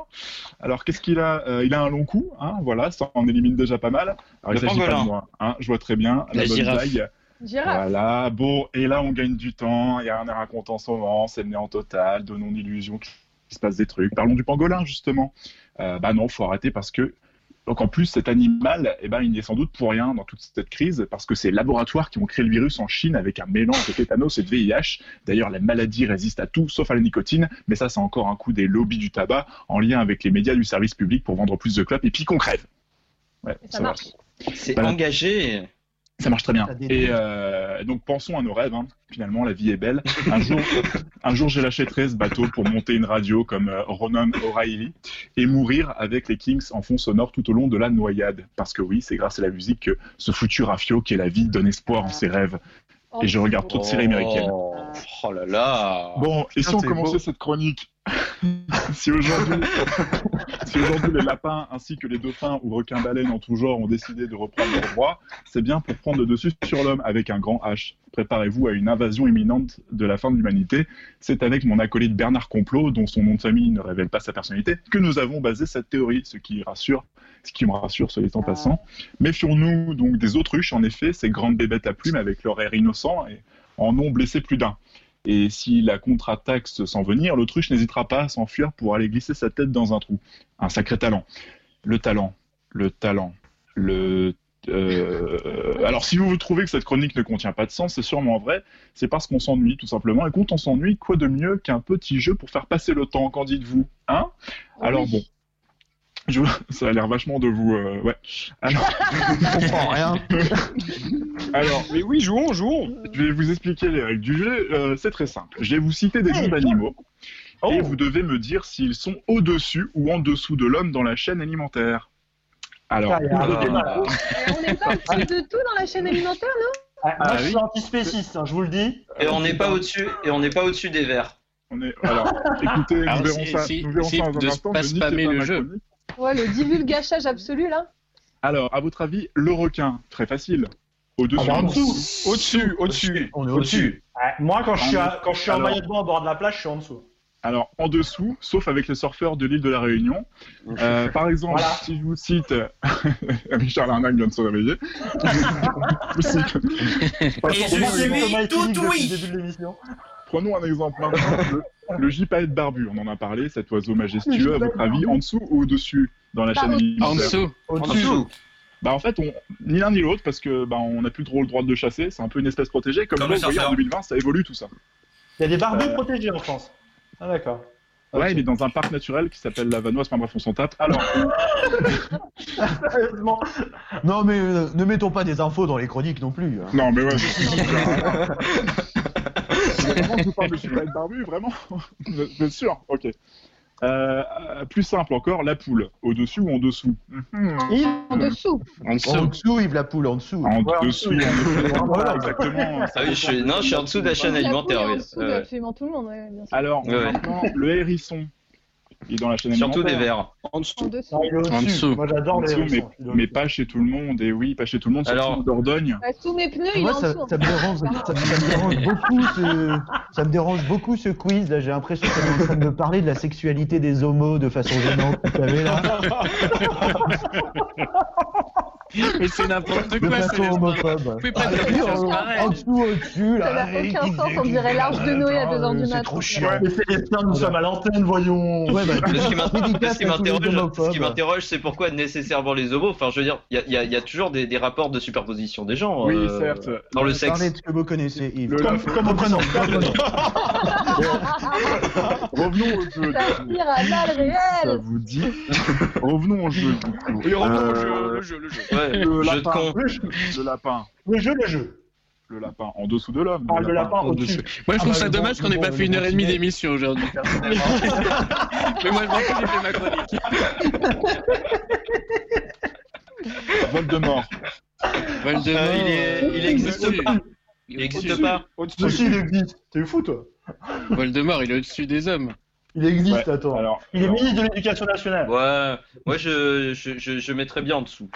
Alors qu'est-ce qu'il a Il a un long cou, hein, voilà, ça en élimine déjà pas mal. Alors il s'agit pas de moi, hein, je vois très bien la, La bonne girafe. taille. Girafe. Voilà, bon, et là on gagne du temps, il y a un air incontent en ce moment, c'est le néant total, donnons l'illusion qu'il se passe des trucs. Parlons du pangolin justement. Euh, bah non, faut arrêter parce que donc en plus cet animal, eh ben il n'est sans doute pour rien dans toute cette crise parce que c'est les laboratoires qui ont créé le virus en Chine avec un mélange de tétanos et de VIH. D'ailleurs la maladie résiste à tout sauf à la nicotine, mais ça c'est encore un coup des lobbies du tabac en lien avec les médias du service public pour vendre plus de clopes et puis qu'on crève. Ouais, Ça marche. C'est Voilà. engagé. Ça marche très bien. Et euh, donc pensons à nos rêves. hein. Finalement, la vie est belle. Un jour, un jour, je l'achèterai ce bateau pour monter une radio comme euh, Ronan O'Reilly et mourir avec les Kings en fond sonore tout au long de la noyade. Parce que oui, c'est grâce à la musique que ce foutu rafio qui est la vie donne espoir en ses rêves. Oh, Et je regarde trop de séries américaines. Oh, oh là là. Bon, et si on c'est commençait beau. cette chronique si aujourd'hui si les lapins ainsi que les dauphins ou requins-baleines en tout genre ont décidé de reprendre leurs droits, c'est bien pour prendre le dessus sur l'homme avec un grand H. Préparez-vous à une invasion imminente de la fin de l'humanité. C'est avec mon acolyte Bernard Complot, dont son nom de famille ne révèle pas sa personnalité, que nous avons basé cette théorie, ce qui rassure, ce qui me rassure, soit dit en passant. Méfions-nous donc des autruches, en effet, ces grandes bébêtes à plumes avec leur air innocent et en ont blessé plus d'un. Et si la contre-attaque se sent venir, l'autruche n'hésitera pas à s'enfuir pour aller glisser sa tête dans un trou. Un sacré talent. Le talent, le talent, le... euh, Alors si vous vous trouvez que cette chronique ne contient pas de sens, c'est sûrement vrai, c'est parce qu'on s'ennuie tout simplement. Et quand on s'ennuie, quoi de mieux qu'un petit jeu pour faire passer le temps, qu'en dites-vous Hein? Alors bon, je... ça a l'air vachement de vous... euh, Ouais. Alors... Je comprends rien. Alors, Mais oui, jouons, jouons. je vais vous expliquer les règles du jeu. Euh, c'est très simple. Je vais vous citer des noms d'animaux. Et vous devez me dire s'ils sont au-dessus ou en dessous de l'homme dans la chaîne alimentaire. Alors, on n'est pas au-dessus de tout dans la chaîne alimentaire, non? Ah, Moi, Ah je oui. suis antispéciste, hein, je vous le dis. Et on n'est pas au-dessus, et on n'est pas au-dessus des verts. on est... Alors, écoutez, Alors, nous verrons si- ça, si- nous verrons si ça dans de un instant. pas spammer le jeu. chronique. Ouais, le divulgachage absolu, là. Alors, à votre avis, le requin, très facile. Au-dessus. Ah bah, en dessous. Au-dessus, au-dessus. On est au-dessus. Ouais, Moi, quand je suis, à- quand je suis en Alors- maillot de bain au bord de la plage, je suis en dessous. Alors, en dessous, sauf avec les surfeurs de l'île de la Réunion. Euh, par exemple, Voilà. si je vous cite. Richard Larnac vient de se réveiller. Je vous cite- Et je suis tout oui le début de l'émission. Prenons un exemple maintenant. Le, le gypaète barbu, on en a parlé, cet oiseau majestueux, à votre avis, en dessous ou au-dessus dans la Par chaîne En dessous. En Au-dessus. dessous. Bah en fait, on, ni l'un ni l'autre, parce que bah, on n'a plus trop le droit de le chasser, c'est un peu une espèce protégée. Comme, Comme vous voyez, en surfeur. 2020, ça évolue tout ça. Il y a des barbus Euh. protégés en France. Ah, d'accord. Ouais, Ok. il est dans un parc naturel qui s'appelle la Vanoise, enfin bref, on s'en tape. Alors, Sérieusement. Non, mais euh, ne mettons pas des infos dans les chroniques non plus. hein. non mais ouais, Vraiment, je vous parle de gypaète barbu, vraiment Vous êtes- sûr? Ok. Euh, euh, plus simple encore, la poule, au-dessus ou en dessous? Yves, En dessous. En En dessous. dessous, Yves la poule, en dessous. En Ouais, en dessous, dessous, en dessous. Voilà. Exactement. Ah oui, je suis... Non, je suis en dessous de la chaîne alimentaire. oui. dessous absolument tout le monde, ouais, bien sûr. Alors, ouais. maintenant, le hérisson, il est dans la chaîne Surtout des verts. En En dessous. dessous. Non, il est au-dessus. dessous. Moi, j'adore En les dessous, mais. Il mais pas chez tout le monde, et oui, pas chez tout le monde, Alors- en Dordogne. Bah, sous mes pneus, il est Moi, en ça, dessous. ça me dérange, ça, ça me dérange beaucoup ce, ça me dérange beaucoup ce quiz. Là, j'ai l'impression qu'on est en train de me parler de la sexualité des homos de façon gênante. Vous savez là, Mais c'est n'importe quoi, c'est homophobe. Vous pouvez pas Ah, dire choses en, dessous, au-dessus, là. Ça n'a aucun sens, on dirait l'arche de Noé à 2h du C'est matin. trop chiant. Mais c'est les stars, nous sommes à l'antenne, voyons. Bah, ce qui m'interroge, c'est pourquoi nécessairement les homos. Enfin, je veux dire, il y a, toujours des, rapports de superposition des gens. Oui, euh, certes. Dans le sexe. Parlez de ce que vous connaissez, Yves. Comme, reprenons, reprenons. Revenons au jeu. Ça vous dit Revenons au jeu. du coup. Oui, revenons au jeu, le jeu, le jeu. Ouais, Le jeu de lapin. con. Le jeu, Le lapin. le jeu, le jeu. Le lapin en dessous de l'homme. Ah, le lapin au-dessus. Moi, je trouve Ah, ça dommage qu'on n'ait pas fait une heure et demie d'émission aujourd'hui, personnellement. Mais moi, je m'en fous, j'ai fait ma chronique. Voldemort. Voldemort. Euh, il, est, il existe Au-dessus. pas. Il existe pas. Toi aussi, il existe. T'es fou, toi. Voldemort, il est au-dessus des hommes. Il existe, Ouais, attends. Alors, Il est alors, ministre de l'Éducation nationale. Ouais, moi je, je, je, je mettrais bien en dessous.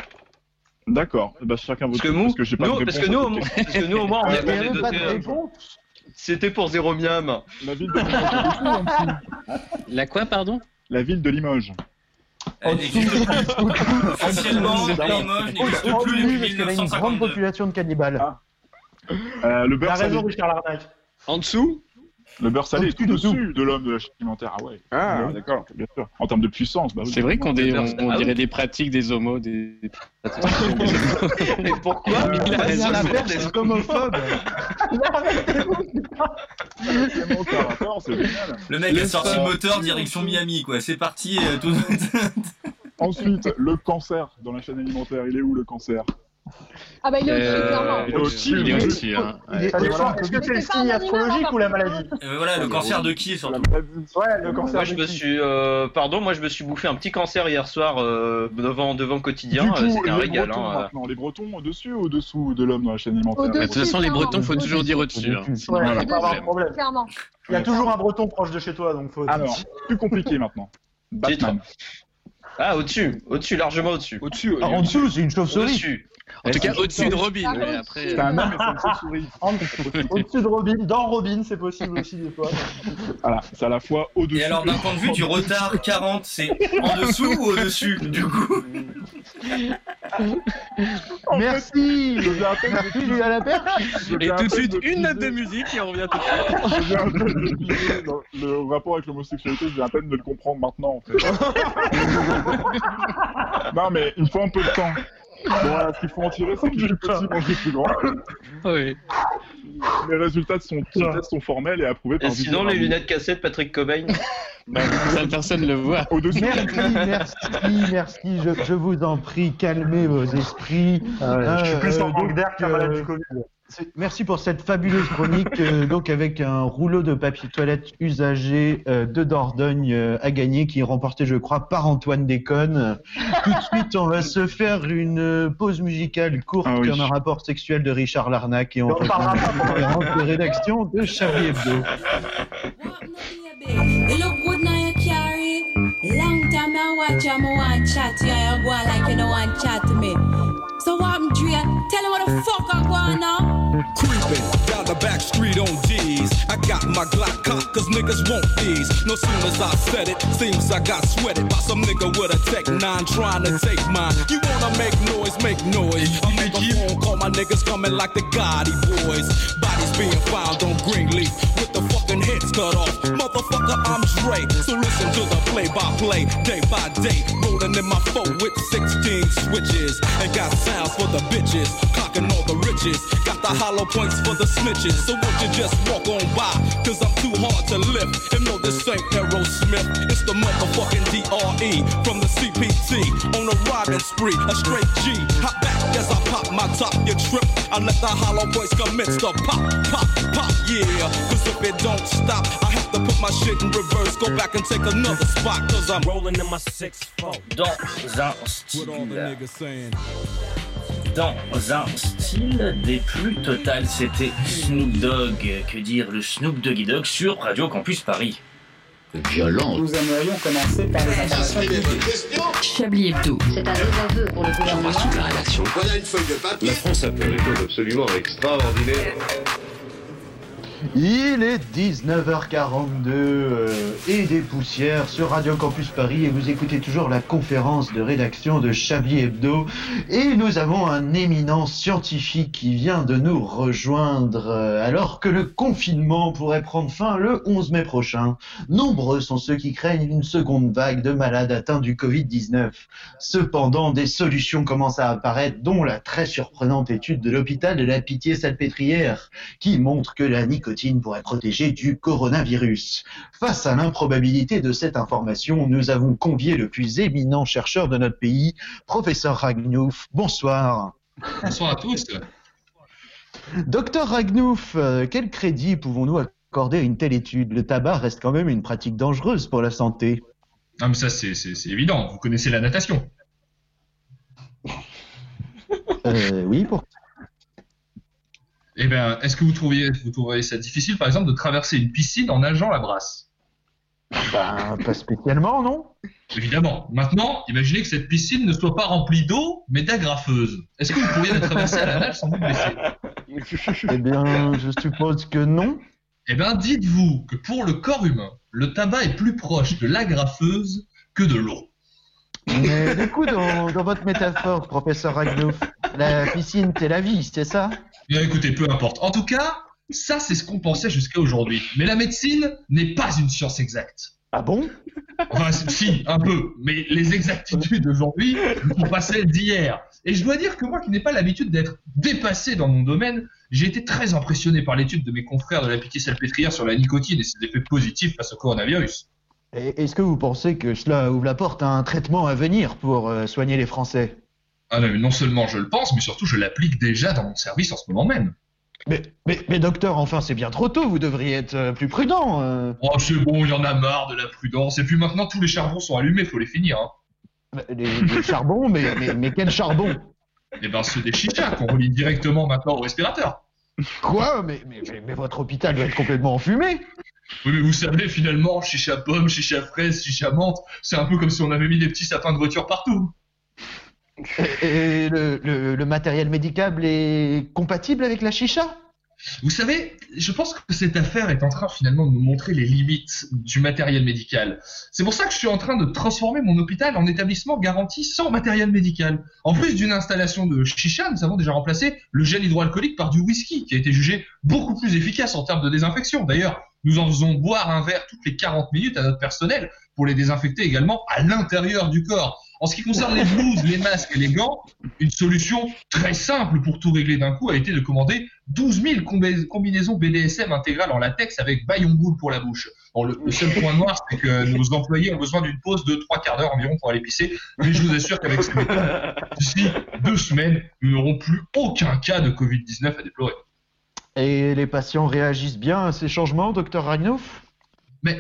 D'accord. Bah, chacun votre Parce que nous, parce que j'ai pas nous- de parce réponse que nous, parce que nous au moins on Il est, n'y on a est même pas de doté. réponse. C'était pour zéro miam. La ville de Limoges. La quoi, pardon La ville de Limoges. Officiellement, Limoges n'existe En plus dessous, depuis parce qu'il y a une grande 1952. population de cannibales. Euh, le T'as beurre raison, Richard Larnac. En dessous Le beurre salé est Au-dessus tout de tout. dessus de l'homme de la chaîne alimentaire. Ah ouais. Ah, Ouais, d'accord. Bien sûr. En termes de puissance, bah oui. C'est vrai qu'on dé- Le on, beurre- on Ah dirait des pratiques des homos, des... Mais pourquoi Il a Rien à faire, des- c'est homophobe. C'est vraiment aucun rapport, c'est génial. Le mec a sorti le moteur direction Miami, quoi. C'est parti. euh, tout... Ensuite, le cancer dans la chaîne alimentaire. Il est où le cancer? Ah bah il est au-dessus, Euh, clairement. il est au-dessus, il est au-dessus, hein. Ouais. Est-ce que c'est le signe astrologique ou la maladie Euh, voilà, le cancer de qui surtout Ouais, le cancer Moi, de je me qui suis, euh, pardon, moi je me suis bouffé un petit cancer hier soir euh, devant devant quotidien. Euh, C'était un les régal. Bretons, hein, euh. les Bretons au-dessus ou au-dessous de l'homme dans la chaîne alimentaire De toute façon, les. Bretons, faut toujours dire au-dessus. hein. Voilà. avoir problème. Il y a toujours un breton proche de chez toi, donc faut. Alors, plus compliqué maintenant. Batman. Ah, au-dessus, au-dessus, largement au-dessus. Au-dessus. Ah, en dessous, c'est une chauve-souris. En tout cas, au-dessus de Robin. mais après, C'est un homme et c'est une chauve-souris. En- Au-dessus de Robin, dans Robin, c'est possible aussi des fois. Voilà, c'est à la fois au-dessus. Et alors, d'un point de vue du retard 40, c'est en dessous ou au-dessus Du coup Merci Merci lui à la perche Et tout de suite, une note de musique et on revient tout de suite. Je viens de réaliser dans le rapport avec l'homosexualité, je viens à peine de le comprendre maintenant en fait. non mais il me faut un peu de temps. Bon, voilà, ce qu'il faut en tirer, c'est que je suis petit, manger plus grand. Oui. Les résultats de son petit test sont formels et approuvés Et par sinon, les lunettes cassées de Patrick Cobain. Ça, personne ne le voit. Au-dessus. Merci, merci, merci, je, je vous en prie, calmez vos esprits. je suis plus Euh, en manque donc, d'air qu'un malade euh, du Covid. Merci pour cette fabuleuse chronique, euh, donc avec un rouleau de papier toilette usagé euh, de Dordogne euh, à gagner, qui est remporté, je crois, par Antoine Déconne. Tout de suite, on va se faire une pause musicale courte Ah oui. comme un rapport sexuel de Richard Larnac et on On reprend parlera la rédaction de Charlie Hebdo. You look good now you carry it. Long time I watch you, I want chat to you. You go on like you don't want chat to me. So what I'm Dre? Tell me what the fuck I going now. Creeping down the back street on D's. I got my Glock cocked cause niggas want these. No sooner as I said it, seems I got sweated by some nigga with a Tech 9 trying to take mine. You wanna make noise, make noise. I make a phone call, my niggas coming like the Gotti boys. Bodies being found on Greenleaf with the fucking heads cut off. Motherfucker, I'm Dre. So listen to the play by play, day by day. Rolling in my phone with 16 switches. And got sounds for the bitches. Cocking all the riches. Got the hollow points for the snitches. So won't you just walk on by? Cause I'm too hard to lift. And no, this ain't Aerosmith. It's the motherfucking DRE from the CPT. On a riding spree, a straight G. Hop back as I pop my top. You trip. I let the hollow points commence to pop, pop, pop. Yeah. Cause if it don't stop, I have to put my shit in reverse. Go back and take another spot. Cause I'm rolling in my 6-4. Dans un style. What all the niggas saying? Dans un style des plus total, c'était Snoop Dogg. Que dire le Snoop Doggy Dogg sur Radio Campus Paris? Violent. Nous aimerions commencer par les informations. Chablis Hebdo. C'est un désaveu pour le gouvernement. la rédaction. Voilà une feuille de papier. La France a fait des choses absolument extraordinaires. Il est 19h42 euh, et des poussières sur Radio Campus Paris et vous écoutez toujours la conférence de rédaction de Chablis Hebdo et nous avons un éminent scientifique qui vient de nous rejoindre euh, alors que le confinement pourrait prendre fin le 11 mai prochain. Nombreux sont ceux qui craignent une seconde vague de malades atteints du Covid-19. Cependant, des solutions commencent à apparaître dont la très surprenante étude de l'hôpital de la Pitié-Salpêtrière qui montre que la nicotine pourrait protéger du coronavirus. Face à l'improbabilité de cette information, nous avons convié le plus éminent chercheur de notre pays, professeur Ragnouf. Bonsoir. Bonsoir à tous. Docteur Ragnouf, euh, quel crédit pouvons-nous accorder à une telle étude? Le tabac reste quand même une pratique dangereuse pour la santé. Ah, mais ça, c'est évident. Vous connaissez la natation. Euh, oui, pour... Eh bien, est-ce que vous trouviez, vous trouvez ça difficile, par exemple, de traverser une piscine en nageant la brasse? Ben, pas spécialement, non? Évidemment. Maintenant, imaginez que cette piscine ne soit pas remplie d'eau, mais d'agrafeuse. Est-ce que vous pourriez la traverser à la nage sans vous blesser? Eh bien, je suppose que non. Eh bien, dites-vous que pour le corps humain, le tabac est plus proche de l'agrafeuse que de l'eau. Mais du coup, dans, dans votre métaphore, professeur Ragnouf, la piscine, c'est la vie, c'est ça? Bien écoutez, peu importe. En tout cas, ça c'est ce qu'on pensait jusqu'à aujourd'hui. Mais la médecine n'est pas une science exacte. Ah bon? Enfin, si, un peu. Mais les exactitudes d'aujourd'hui ne sont pas celles d'hier. Et je dois dire que moi qui n'ai pas l'habitude d'être dépassé dans mon domaine, j'ai été très impressionné par l'étude de mes confrères de la piquet salpêtrière sur la nicotine et ses effets positifs face au coronavirus. Est-ce que vous pensez que cela ouvre la porte à un traitement à venir pour euh, soigner les Français? Ah non, mais non seulement je le pense, mais surtout je l'applique déjà dans mon service en ce moment même. Mais, mais, mais docteur, enfin, c'est bien trop tôt, vous devriez être euh, plus prudent. euh. Oh, c'est bon, il y en a marre de la prudence. Et puis maintenant, tous les charbons sont allumés, faut les finir. Hein. Les, les charbons, mais, mais, mais quel charbon Eh ben, ceux des chichas qu'on relie directement maintenant au respirateur. Quoi? Mais, mais, mais, mais votre hôpital doit être complètement enfumé Oui, mais vous savez, finalement, chicha pomme, chicha fraise, chicha menthe, c'est un peu comme si on avait mis des petits sapins de voiture partout. Et, et le, le, le matériel médical est compatible avec la chicha? Vous savez, je pense que cette affaire est en train finalement de nous montrer les limites du matériel médical. C'est pour ça que je suis en train de transformer mon hôpital en établissement garanti sans matériel médical. En plus d'une installation de chicha, nous avons déjà remplacé le gel hydroalcoolique par du whisky, qui a été jugé beaucoup plus efficace en termes de désinfection. D'ailleurs, nous en faisons boire un verre toutes les 40 minutes à notre personnel pour les désinfecter également à l'intérieur du corps. En ce qui concerne les blouses, les masques et les gants, une solution très simple pour tout régler d'un coup a été de commander 12 000 combi- combinaisons BDSM intégrales en latex avec baillon boule pour la bouche. Le seul point noir, c'est que nos employés ont besoin d'une pause de trois quarts d'heure environ pour aller pisser. Mais je vous assure qu'avec ce méthode, d'ici deux semaines, nous n'aurons plus aucun cas de Covid-19 à déplorer. Et les patients réagissent bien à ces changements, docteur Ragnoff Mais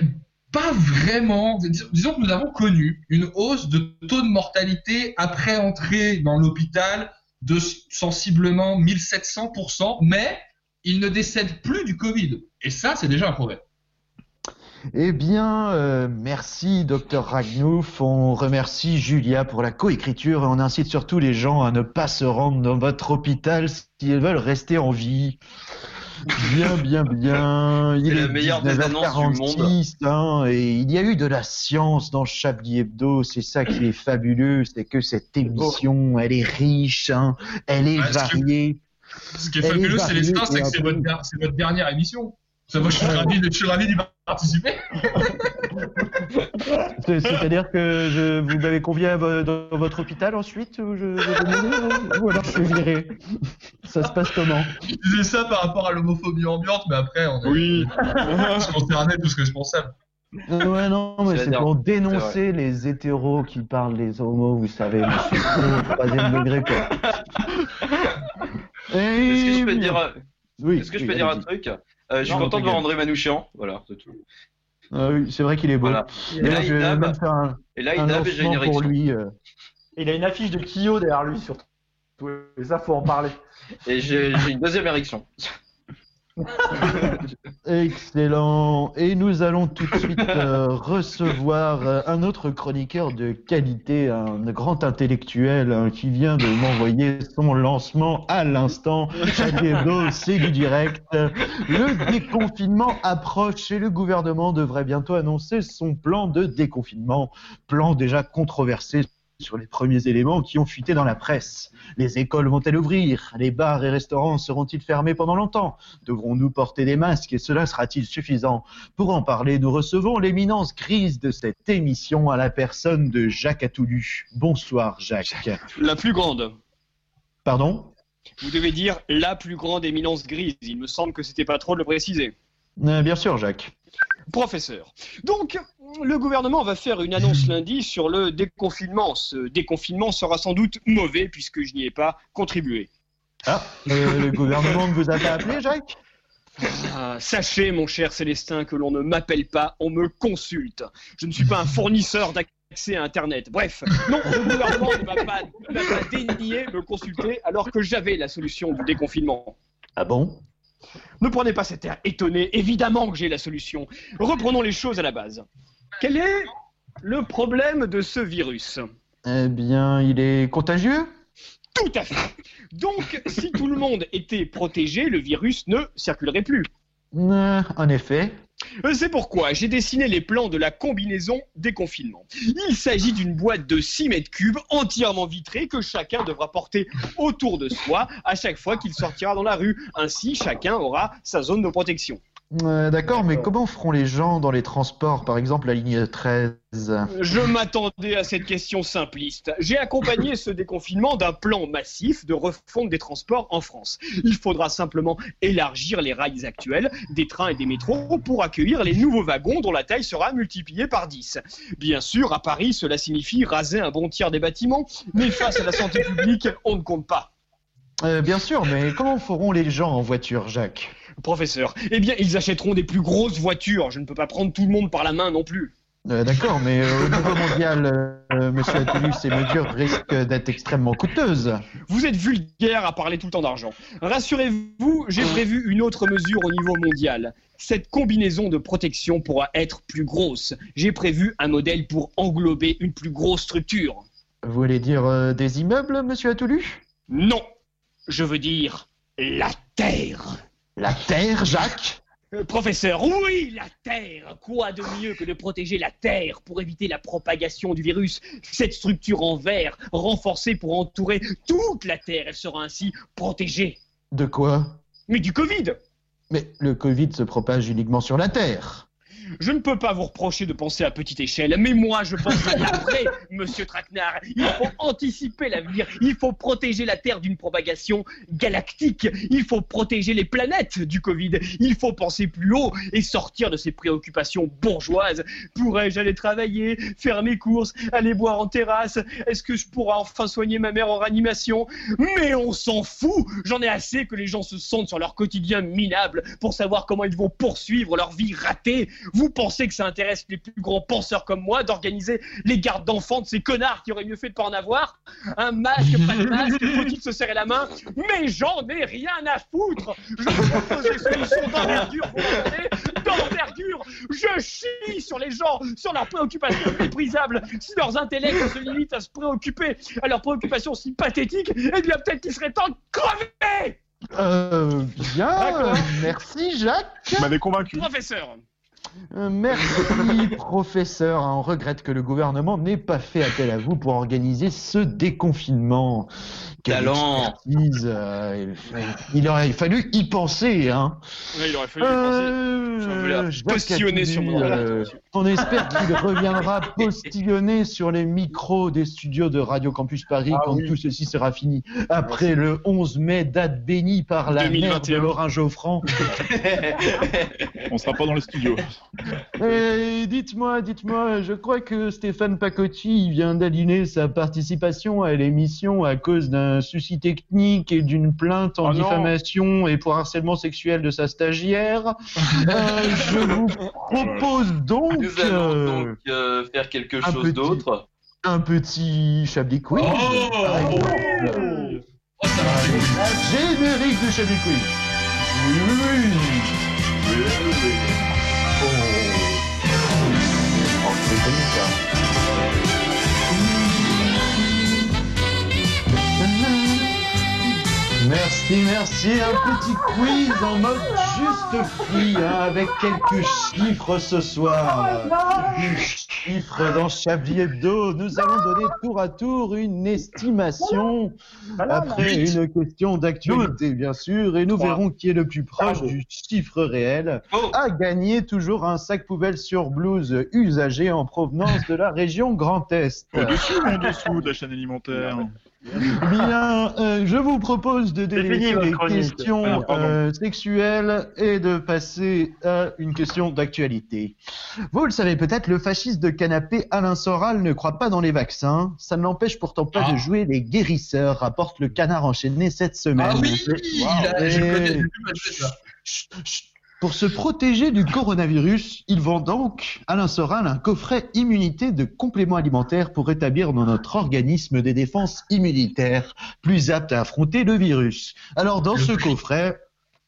pas vraiment. Dis- Disons que nous avons connu une hausse de taux de mortalité après entrée dans l'hôpital de sensiblement 1700%, mais ils ne décèdent plus du Covid. Et ça, c'est déjà un progrès. Eh bien, euh, merci, docteur Ragnouf. On remercie Julia pour la coécriture et on incite surtout les gens à ne pas se rendre dans votre hôpital s'ils veulent rester en vie. Bien, bien, bien. Il C'est la est meilleure des annonces du 19h46, hein, et il y a eu de la science dans Chablis Hebdo. C'est ça qui est fabuleux, c'est que cette émission, elle est riche, hein, elle est ce qui- variée. Ce qui est fabuleux, c'est l'espace, c'est que votre, c'est votre dernière émission. Ça, moi, je suis ravi, de- je suis ravi d'y participer. C'est- C'est-à-dire que je, vous m'avez convié à vo- dans votre hôpital ensuite ou, je, je- ou alors je suis viré Ça se passe comment? Je disais ça par rapport à l'homophobie ambiante, mais après, on est oui. tous concernés, tous responsables. Euh, Ouais, non, mais C'est pour dénoncer les hétéros qui parlent des homos, vous savez, monsieur au troisième degré, quoi. Est-ce que je peux Eh dire, Oui, est-ce que je oui, peux dire un truc? Je suis content de voir. André Manouchian. Voilà, c'est tout. Ah oui, c'est vrai qu'il est beau. Voilà. Et là, je vais même faire un, et là, un Idab, j'ai une pour érection. lui. euh. Il a une affiche de Kyo derrière lui surtout. Et ça, faut en parler. Et j'ai une deuxième érection. Excellent. Et nous allons tout de suite euh, recevoir euh, un autre chroniqueur de qualité, un grand intellectuel hein, qui vient de m'envoyer son lancement à l'instant. C'est du direct. Le déconfinement approche et le gouvernement devrait bientôt annoncer son plan de déconfinement. Plan déjà controversé sur les premiers éléments qui ont fuité dans la presse. Les écoles vont-elles ouvrir? Les bars et restaurants seront-ils fermés pendant longtemps? Devrons-nous porter des masques et cela sera-t-il suffisant? Pour en parler, nous recevons l'éminence grise de cette émission à la personne de Jacques Atoulu. Bonsoir Jacques. La plus grande. Pardon? Vous devez dire la plus grande éminence grise. Il me semble que c'était pas trop de le préciser. Euh, Bien sûr Jacques. Professeur. Donc, le gouvernement va faire une annonce lundi sur le déconfinement. Ce déconfinement sera sans doute mauvais puisque je n'y ai pas contribué. Ah, euh, le gouvernement ne vous a pas appelé Jacques? Ah, sachez, mon cher Célestin, que l'on ne m'appelle pas, on me consulte. Je ne suis pas un fournisseur d'accès à Internet. Bref, non, le gouvernement ne m'a pas, pas dénié me consulter alors que j'avais la solution du déconfinement. Ah bon? Ne prenez pas cet air étonné, évidemment que j'ai la solution. Reprenons les choses à la base. Quel est le problème de ce virus? Eh bien, il est contagieux? Tout à fait. Donc, si tout le monde était protégé, le virus ne circulerait plus. Euh, En effet. Euh, C'est pourquoi j'ai dessiné les plans de la combinaison déconfinement. Il s'agit d'une boîte de 6 mètres cubes entièrement vitrée que chacun devra porter autour de soi à chaque fois qu'il sortira dans la rue. Ainsi, chacun aura sa zone de protection. Euh, D'accord, mais comment feront les gens dans les transports, par exemple la ligne 13 Je m'attendais à cette question simpliste. J'ai accompagné ce déconfinement d'un plan massif de refonte des transports en France. Il faudra simplement élargir les rails actuels des trains et des métros pour accueillir les nouveaux wagons dont la taille sera multipliée par 10. Bien sûr, à Paris, cela signifie raser un bon tiers des bâtiments, mais face à la santé publique, on ne compte pas. Euh, Bien sûr, mais comment feront les gens en voiture, Jacques? Professeur, eh bien, ils achèteront des plus grosses voitures. Je ne peux pas prendre tout le monde par la main non plus. Euh, D'accord, mais euh, au niveau mondial, euh, monsieur Attulus, ces mesures risquent d'être extrêmement coûteuses. Vous êtes vulgaire à parler tout le temps d'argent. Rassurez-vous, j'ai prévu une autre mesure au niveau mondial. Cette combinaison de protection pourra être plus grosse. J'ai prévu un modèle pour englober une plus grosse structure. Vous voulez dire des immeubles, monsieur Attulus Non, je veux dire la Terre. La Terre, Jacques Euh, Professeur, oui, la Terre Quoi de mieux que de protéger la Terre pour éviter la propagation du virus? Cette structure en verre, renforcée pour entourer toute la Terre, elle sera ainsi protégée. De quoi? Mais du Covid Mais le Covid se propage uniquement sur la Terre. Je ne peux pas vous reprocher de penser à petite échelle, mais moi je pense à l'après, monsieur Traquenard. Il faut anticiper l'avenir, il faut protéger la Terre d'une propagation galactique, il faut protéger les planètes du Covid, il faut penser plus haut et sortir de ces préoccupations bourgeoises. Pourrais-je aller travailler, faire mes courses, aller boire en terrasse? Est-ce que je pourrai enfin soigner ma mère en réanimation? Mais on s'en fout J'en ai assez que les gens se sentent sur leur quotidien minable pour savoir comment ils vont poursuivre leur vie ratée. Pensez que ça intéresse les plus grands penseurs comme moi d'organiser les gardes d'enfants de ces connards qui auraient mieux fait de pas en avoir Un masque, pas de masque, faut-il se serrer la main. Mais j'en ai rien à foutre. Je propose des solutions d'envergure, vous m'entendez D'envergure. Je chie sur les gens, sur leurs préoccupations méprisables. Si leurs intellects se limitent à se préoccuper à leurs préoccupations si pathétiques, eh bien peut-être qu'il serait temps de crever. Euh, bien, merci Jacques. Vous m'avez convaincu. Professeur merci professeur. On regrette que le gouvernement n'ait pas fait appel à vous pour organiser ce déconfinement. Quelle Talent. expertise, euh, il aurait fallu y penser, hein. Ouais, il aurait fallu y penser. Je Euh, Jacques postillonner sur mon euh, On espère qu'il reviendra postillonner sur les micros des studios de Radio Campus Paris Ah quand tout ceci sera fini. Après le 11 mai, date bénie par la mère de 2021. Laurent Geoffrand. On sera pas dans le studio. Eh, dites-moi, dites-moi, je crois que Stéphane Pacotti vient d'allumer sa participation à l'émission à cause d'un souci technique et d'une plainte en Oh non. diffamation et pour harcèlement sexuel de sa stagiaire. Euh, je vous propose donc, Nous allons euh, donc euh, faire quelque un chose petit- d'autre. un petit Chablis Quiz. Oh par exemple. Oh, ça va faire Générique du Chablis Quiz. Oui, oui, oui. Oh. Merci, merci. Un petit quiz en mode juste prix, hein, avec quelques chiffres ce soir. Des chiffres dans Chablis Hebdo. Nous allons donner tour à tour une estimation après une question d'actualité, bien sûr, et nous verrons qui est le plus proche du chiffre réel. À gagner toujours un sac poubelle sur blouse usagé en provenance de la région Grand Est. Au-dessus ou en dessous de la chaîne alimentaire? Bien, euh, je vous propose de délaisser les questions Ah, euh, sexuelles et de passer à une question d'actualité. Vous le savez peut-être, le fasciste de canapé Alain Soral ne croit pas dans les vaccins. Ça ne l'empêche pourtant pas Ah. de jouer les guérisseurs, rapporte le canard enchaîné cette semaine. Ah oui, il a- je Et- connais, ça. Chut, chut. Pour se protéger du coronavirus, il vend donc, Alain Soral, un coffret immunité de compléments alimentaires pour rétablir dans notre organisme des défenses immunitaires plus aptes à affronter le virus. Alors, dans ce coffret,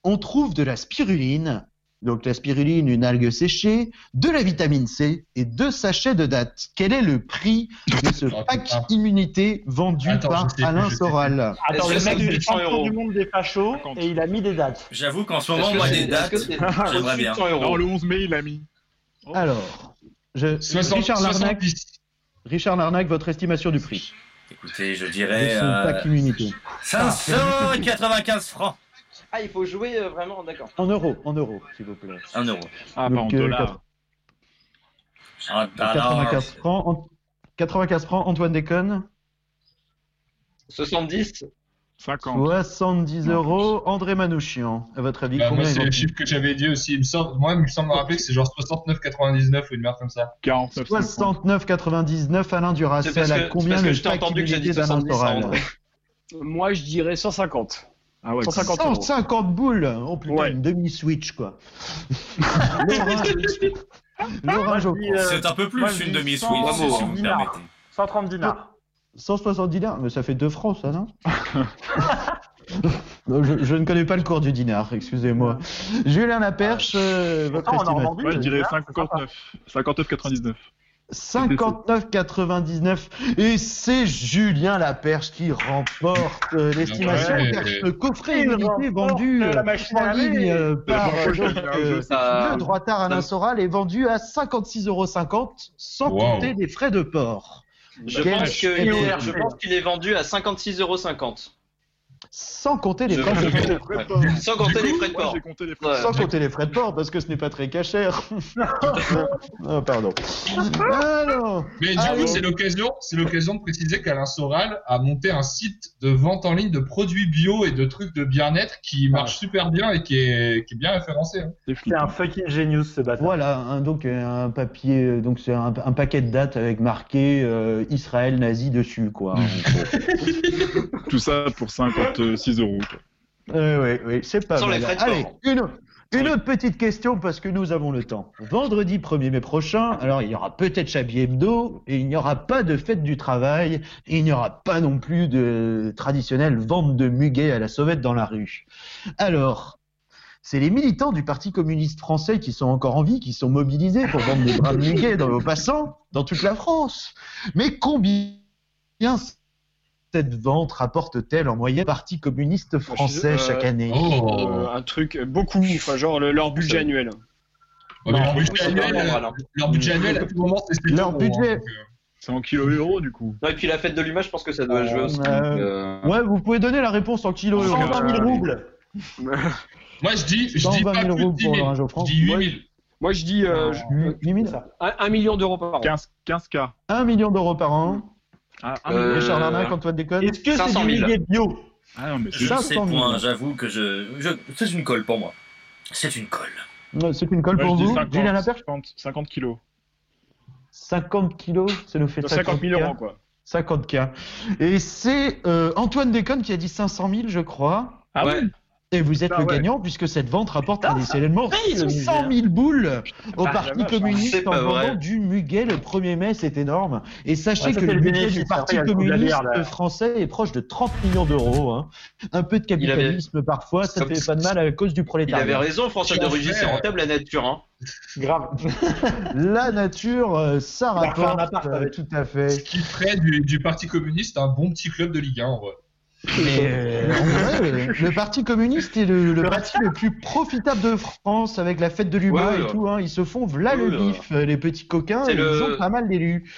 on trouve de la spiruline, donc la spiruline, une algue séchée, de la vitamine C et deux sachets de dattes. Quel est le prix de ce Oh, pack putain. immunité vendu Attends, par Alain Soral Attends, le mec c'est est 800 champion du monde des fachos et il a mis des dates. J'avoue qu'en ce moment, moi, des dates, j'aimerais bien. 800 euros Non, le 11 mai, il a mis. Alors, je, 60, Richard Larnac, 70. Richard Larnac, votre estimation du prix Écoutez, je de dirais ce euh, pack immunité. 595 francs. Ah, il faut jouer euh, vraiment, d'accord. En euros, en euros, s'il vous plaît. Un euro. Ah, Donc, pas en euh, dollars. Un dollar. 95 francs, An- 95 francs, Antoine déconne. 70 50. 70 euros, André Manouchian. À votre avis, Bah, combien moi, c'est les chiffres que j'avais dit aussi. Il me semble, moi, il me semble me rappeler que c'est genre 69,99 ou une merde comme ça. 49. 69,99 Alain C'est parce À que- combien c'est parce que le je t'ai pack entendu que j'ai dit illimité d'Alain 70 à Soral André. Moi, je dirais 150. Ah ouais, 150 euros. 150 boules Oh putain, Ouais. une demi-switch quoi. Geoffroy. C'est un peu plus Moi, une demi-switch, 100 si vous me dinars. permettez. 130 dinars. 170 dinars, mais ça fait 2 francs ça, non Non, je, je ne connais pas le cours du dinar, excusez-moi. Julien Laperche, euh, votre estimation Moi, je dirais dinar, c'est 59. 59,99. 59,99 et c'est Julien Laperche qui remporte euh, l'estimation Ouais. car le coffret Il illimité vendu la euh, machine en ligne euh, par donc, euh. Ça- le droitard Alain Soral est vendu à 56,50 euros sans Wow. compter des frais de port. Je Quel pense qu'il est, spion. je pense qu'il est vendu à 56,50€. Sans compter les frais de port. Sans compter les frais de port. j'ai compté les frais. Ouais. Sans compter les frais de port, parce que ce n'est pas très cachère. oh, pardon. Alors, Mais du coup, c'est l'occasion, c'est l'occasion de préciser qu'Alain Soral a monté un site de vente en ligne de produits bio et de trucs de bien-être qui marche super bien et qui est, qui est bien référencé. hein. C'est un fucking genius ce bâtard. voilà, hein, donc euh, un papier, euh, donc c'est un, un paquet de dates avec marqué euh, Israël nazi dessus, quoi. Tout ça pour 56 euros. quoi. Euh, oui, oui, c'est pas Sans les mal. frais de Allez, port. une, une autre petite question parce que nous avons le temps. Vendredi 1er mai prochain, alors il y aura peut-être Chablis Hebdo et il n'y aura pas de fête du travail et il n'y aura pas non plus de traditionnelle vente de muguet à la sauvette dans la rue. Alors, c'est les militants du Parti communiste français qui sont encore en vie, qui sont mobilisés pour vendre des bras de muguet dans, aux passants dans toute la France. Mais combien cette vente rapporte-t-elle en moyenne Parti communiste français Euh, chaque année Oh. Euh, un truc, euh, beaucoup, enfin, genre le- leur budget annuel. Ouais, leur, budget annuel, leur budget annuel, à tout moment, c'est 7 Leur euros, budget- hein, donc, euh, C'est en kilo euros du coup. Non, et puis la fête de l'image, je pense que ça doit jouer aussi. Euh, euh, Ouais, vous pouvez donner la réponse en kilos euros. 120 000 roubles. Moi, je dis, je dis 120 pas 000 plus de euros 10 pour 000. Laurent Geoffroy. Je dis 8 000. Moi, je dis euh, je- 8 000 un, un million d'euros par an. 15, 15K. 1 million d'euros par an. Ah, ah, Euh, Richard Larnac, Antoine Déconne. Est-ce que c'est 500 du 000. muguet bio ah non, mais Je c'est ne sais 500 000. point, j'avoue que je, je... C'est une colle pour moi. C'est une colle. C'est une colle Moi, pour vous. 50, Julien Laperche 50, 50 kilos. 50 kilos, ça nous fait 50 000 50K. euros, quoi. 50K. Et c'est euh, Antoine Déconne qui a dit 500 000, je crois. Ah ouais. Et vous êtes Ah le ouais. gagnant puisque cette vente rapporte Putain, traditionnellement ça paye, le 600 000 boules au Parti communiste en vendant du muguet le 1er mai, c'est énorme. Et sachez Ouais, que le budget bénéfice, du Parti il communiste bière, français est proche de 30 millions d'euros. hein. Un peu de capitalisme parfois, ça Comme- fait pas de mal à cause du Il prolétariat. avait raison, François de Rugy, c'est rentable la nature. Hein. Grave. La nature, euh, ça rapporte euh, tout à fait. Ce qui ferait du, du Parti communiste un bon petit club de Ligue 1, en vrai. Mais euh, en vrai, le, le Parti communiste est le, le parti le plus profitable de France avec la fête de l'humain Ouais, et ouais. tout. Hein. Ils se font v'là Ouais, le bif, euh, les petits coquins, et le- ils ont pas mal d'élus.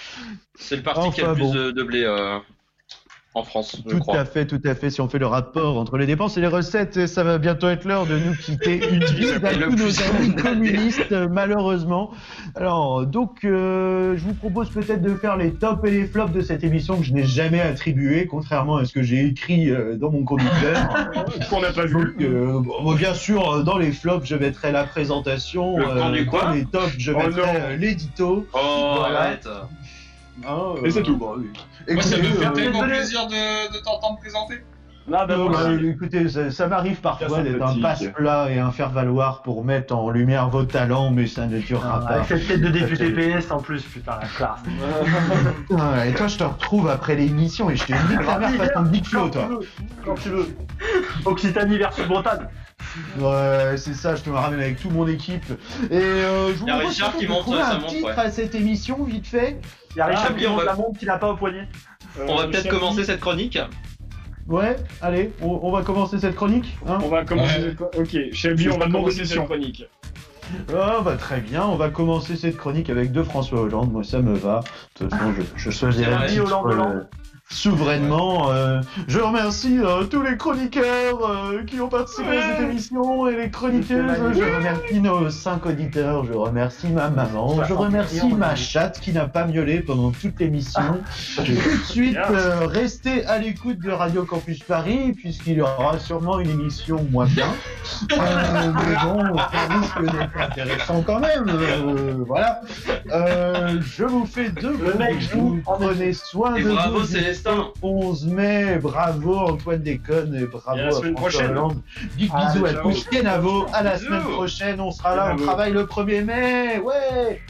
C'est le parti qui a le plus bon. de, de blé euh, en France, je Tout crois. à fait, tout à fait. Si on fait le rapport entre les dépenses et les recettes, ça va bientôt être l'heure de nous quitter. Une bise à tous nos amis communistes, malheureusement. Alors, donc, euh, je vous propose peut-être de faire les tops et les flops de cette émission que je n'ai jamais attribuée, contrairement à ce que j'ai écrit euh, dans mon conducteur. Qu'on n'a pas vu. Euh, bon, bien sûr, dans les flops, je mettrai la présentation. Le quoi dans les tops, je Oh mettrai l'édito. Oh, Voilà. arrête. Hein, Et c'est euh, tout. bon, oui. Moi, ça me fait euh, tellement désolé. plaisir de, de t'entendre présenter. Non, bah, Euh, bah, aussi. écoutez, ça, ça m'arrive parfois d'être un passe-plat et un faire-valoir pour mettre en lumière vos talents, mais ça ne durera Ah, pas. Avec cette tête de député PS en plus, putain, la classe. Ouais, et toi, je te retrouve après l'émission et je te nique ta mère façon Big Flo, toi. Quand tu veux. Occitanie versus Bretagne. Ouais, c'est ça, je te ramène avec toute mon équipe. Et euh, je vous propose de trouver un montre, titre ouais. à cette émission, vite fait. Il y a Richard Ah, qui monte va- la montre qu'il a pas au poignet. On va Euh, peut-être commencer cette chronique. Ouais, allez, on, on va commencer cette chronique. Hein On va commencer. Ouais. cette Ok, Shelby, on va commencer cette chronique. Ah bah très bien, on va commencer cette chronique avec deux François Hollande, moi ça me va. De toute façon, je, je choisirai Hollande, euh, Hollande. Souverainement. euh, je remercie euh, tous les chroniqueurs euh, qui ont participé à cette émission et les chroniqueuses. Je remercie nos cinq auditeurs. Je remercie ma maman. Je remercie ma chatte qui n'a pas miaulé pendant toute l'émission. Tout de suite, euh, restez à l'écoute de Radio Campus Paris puisqu'il y aura sûrement une émission moins bien. Euh, mais bon, ça risque d'être intéressant quand même. euh, voilà. Euh, je vous fais deux Le mec bisous. Prenez soin Et de bravo, vous. 11 mai, bravo Antoine Déconne et bravo à la François prochaine. Hollande. Big ah, bisou à tous, Kenavo. À la semaine prochaine, on sera là, on travaille le 1er mai. Ouais!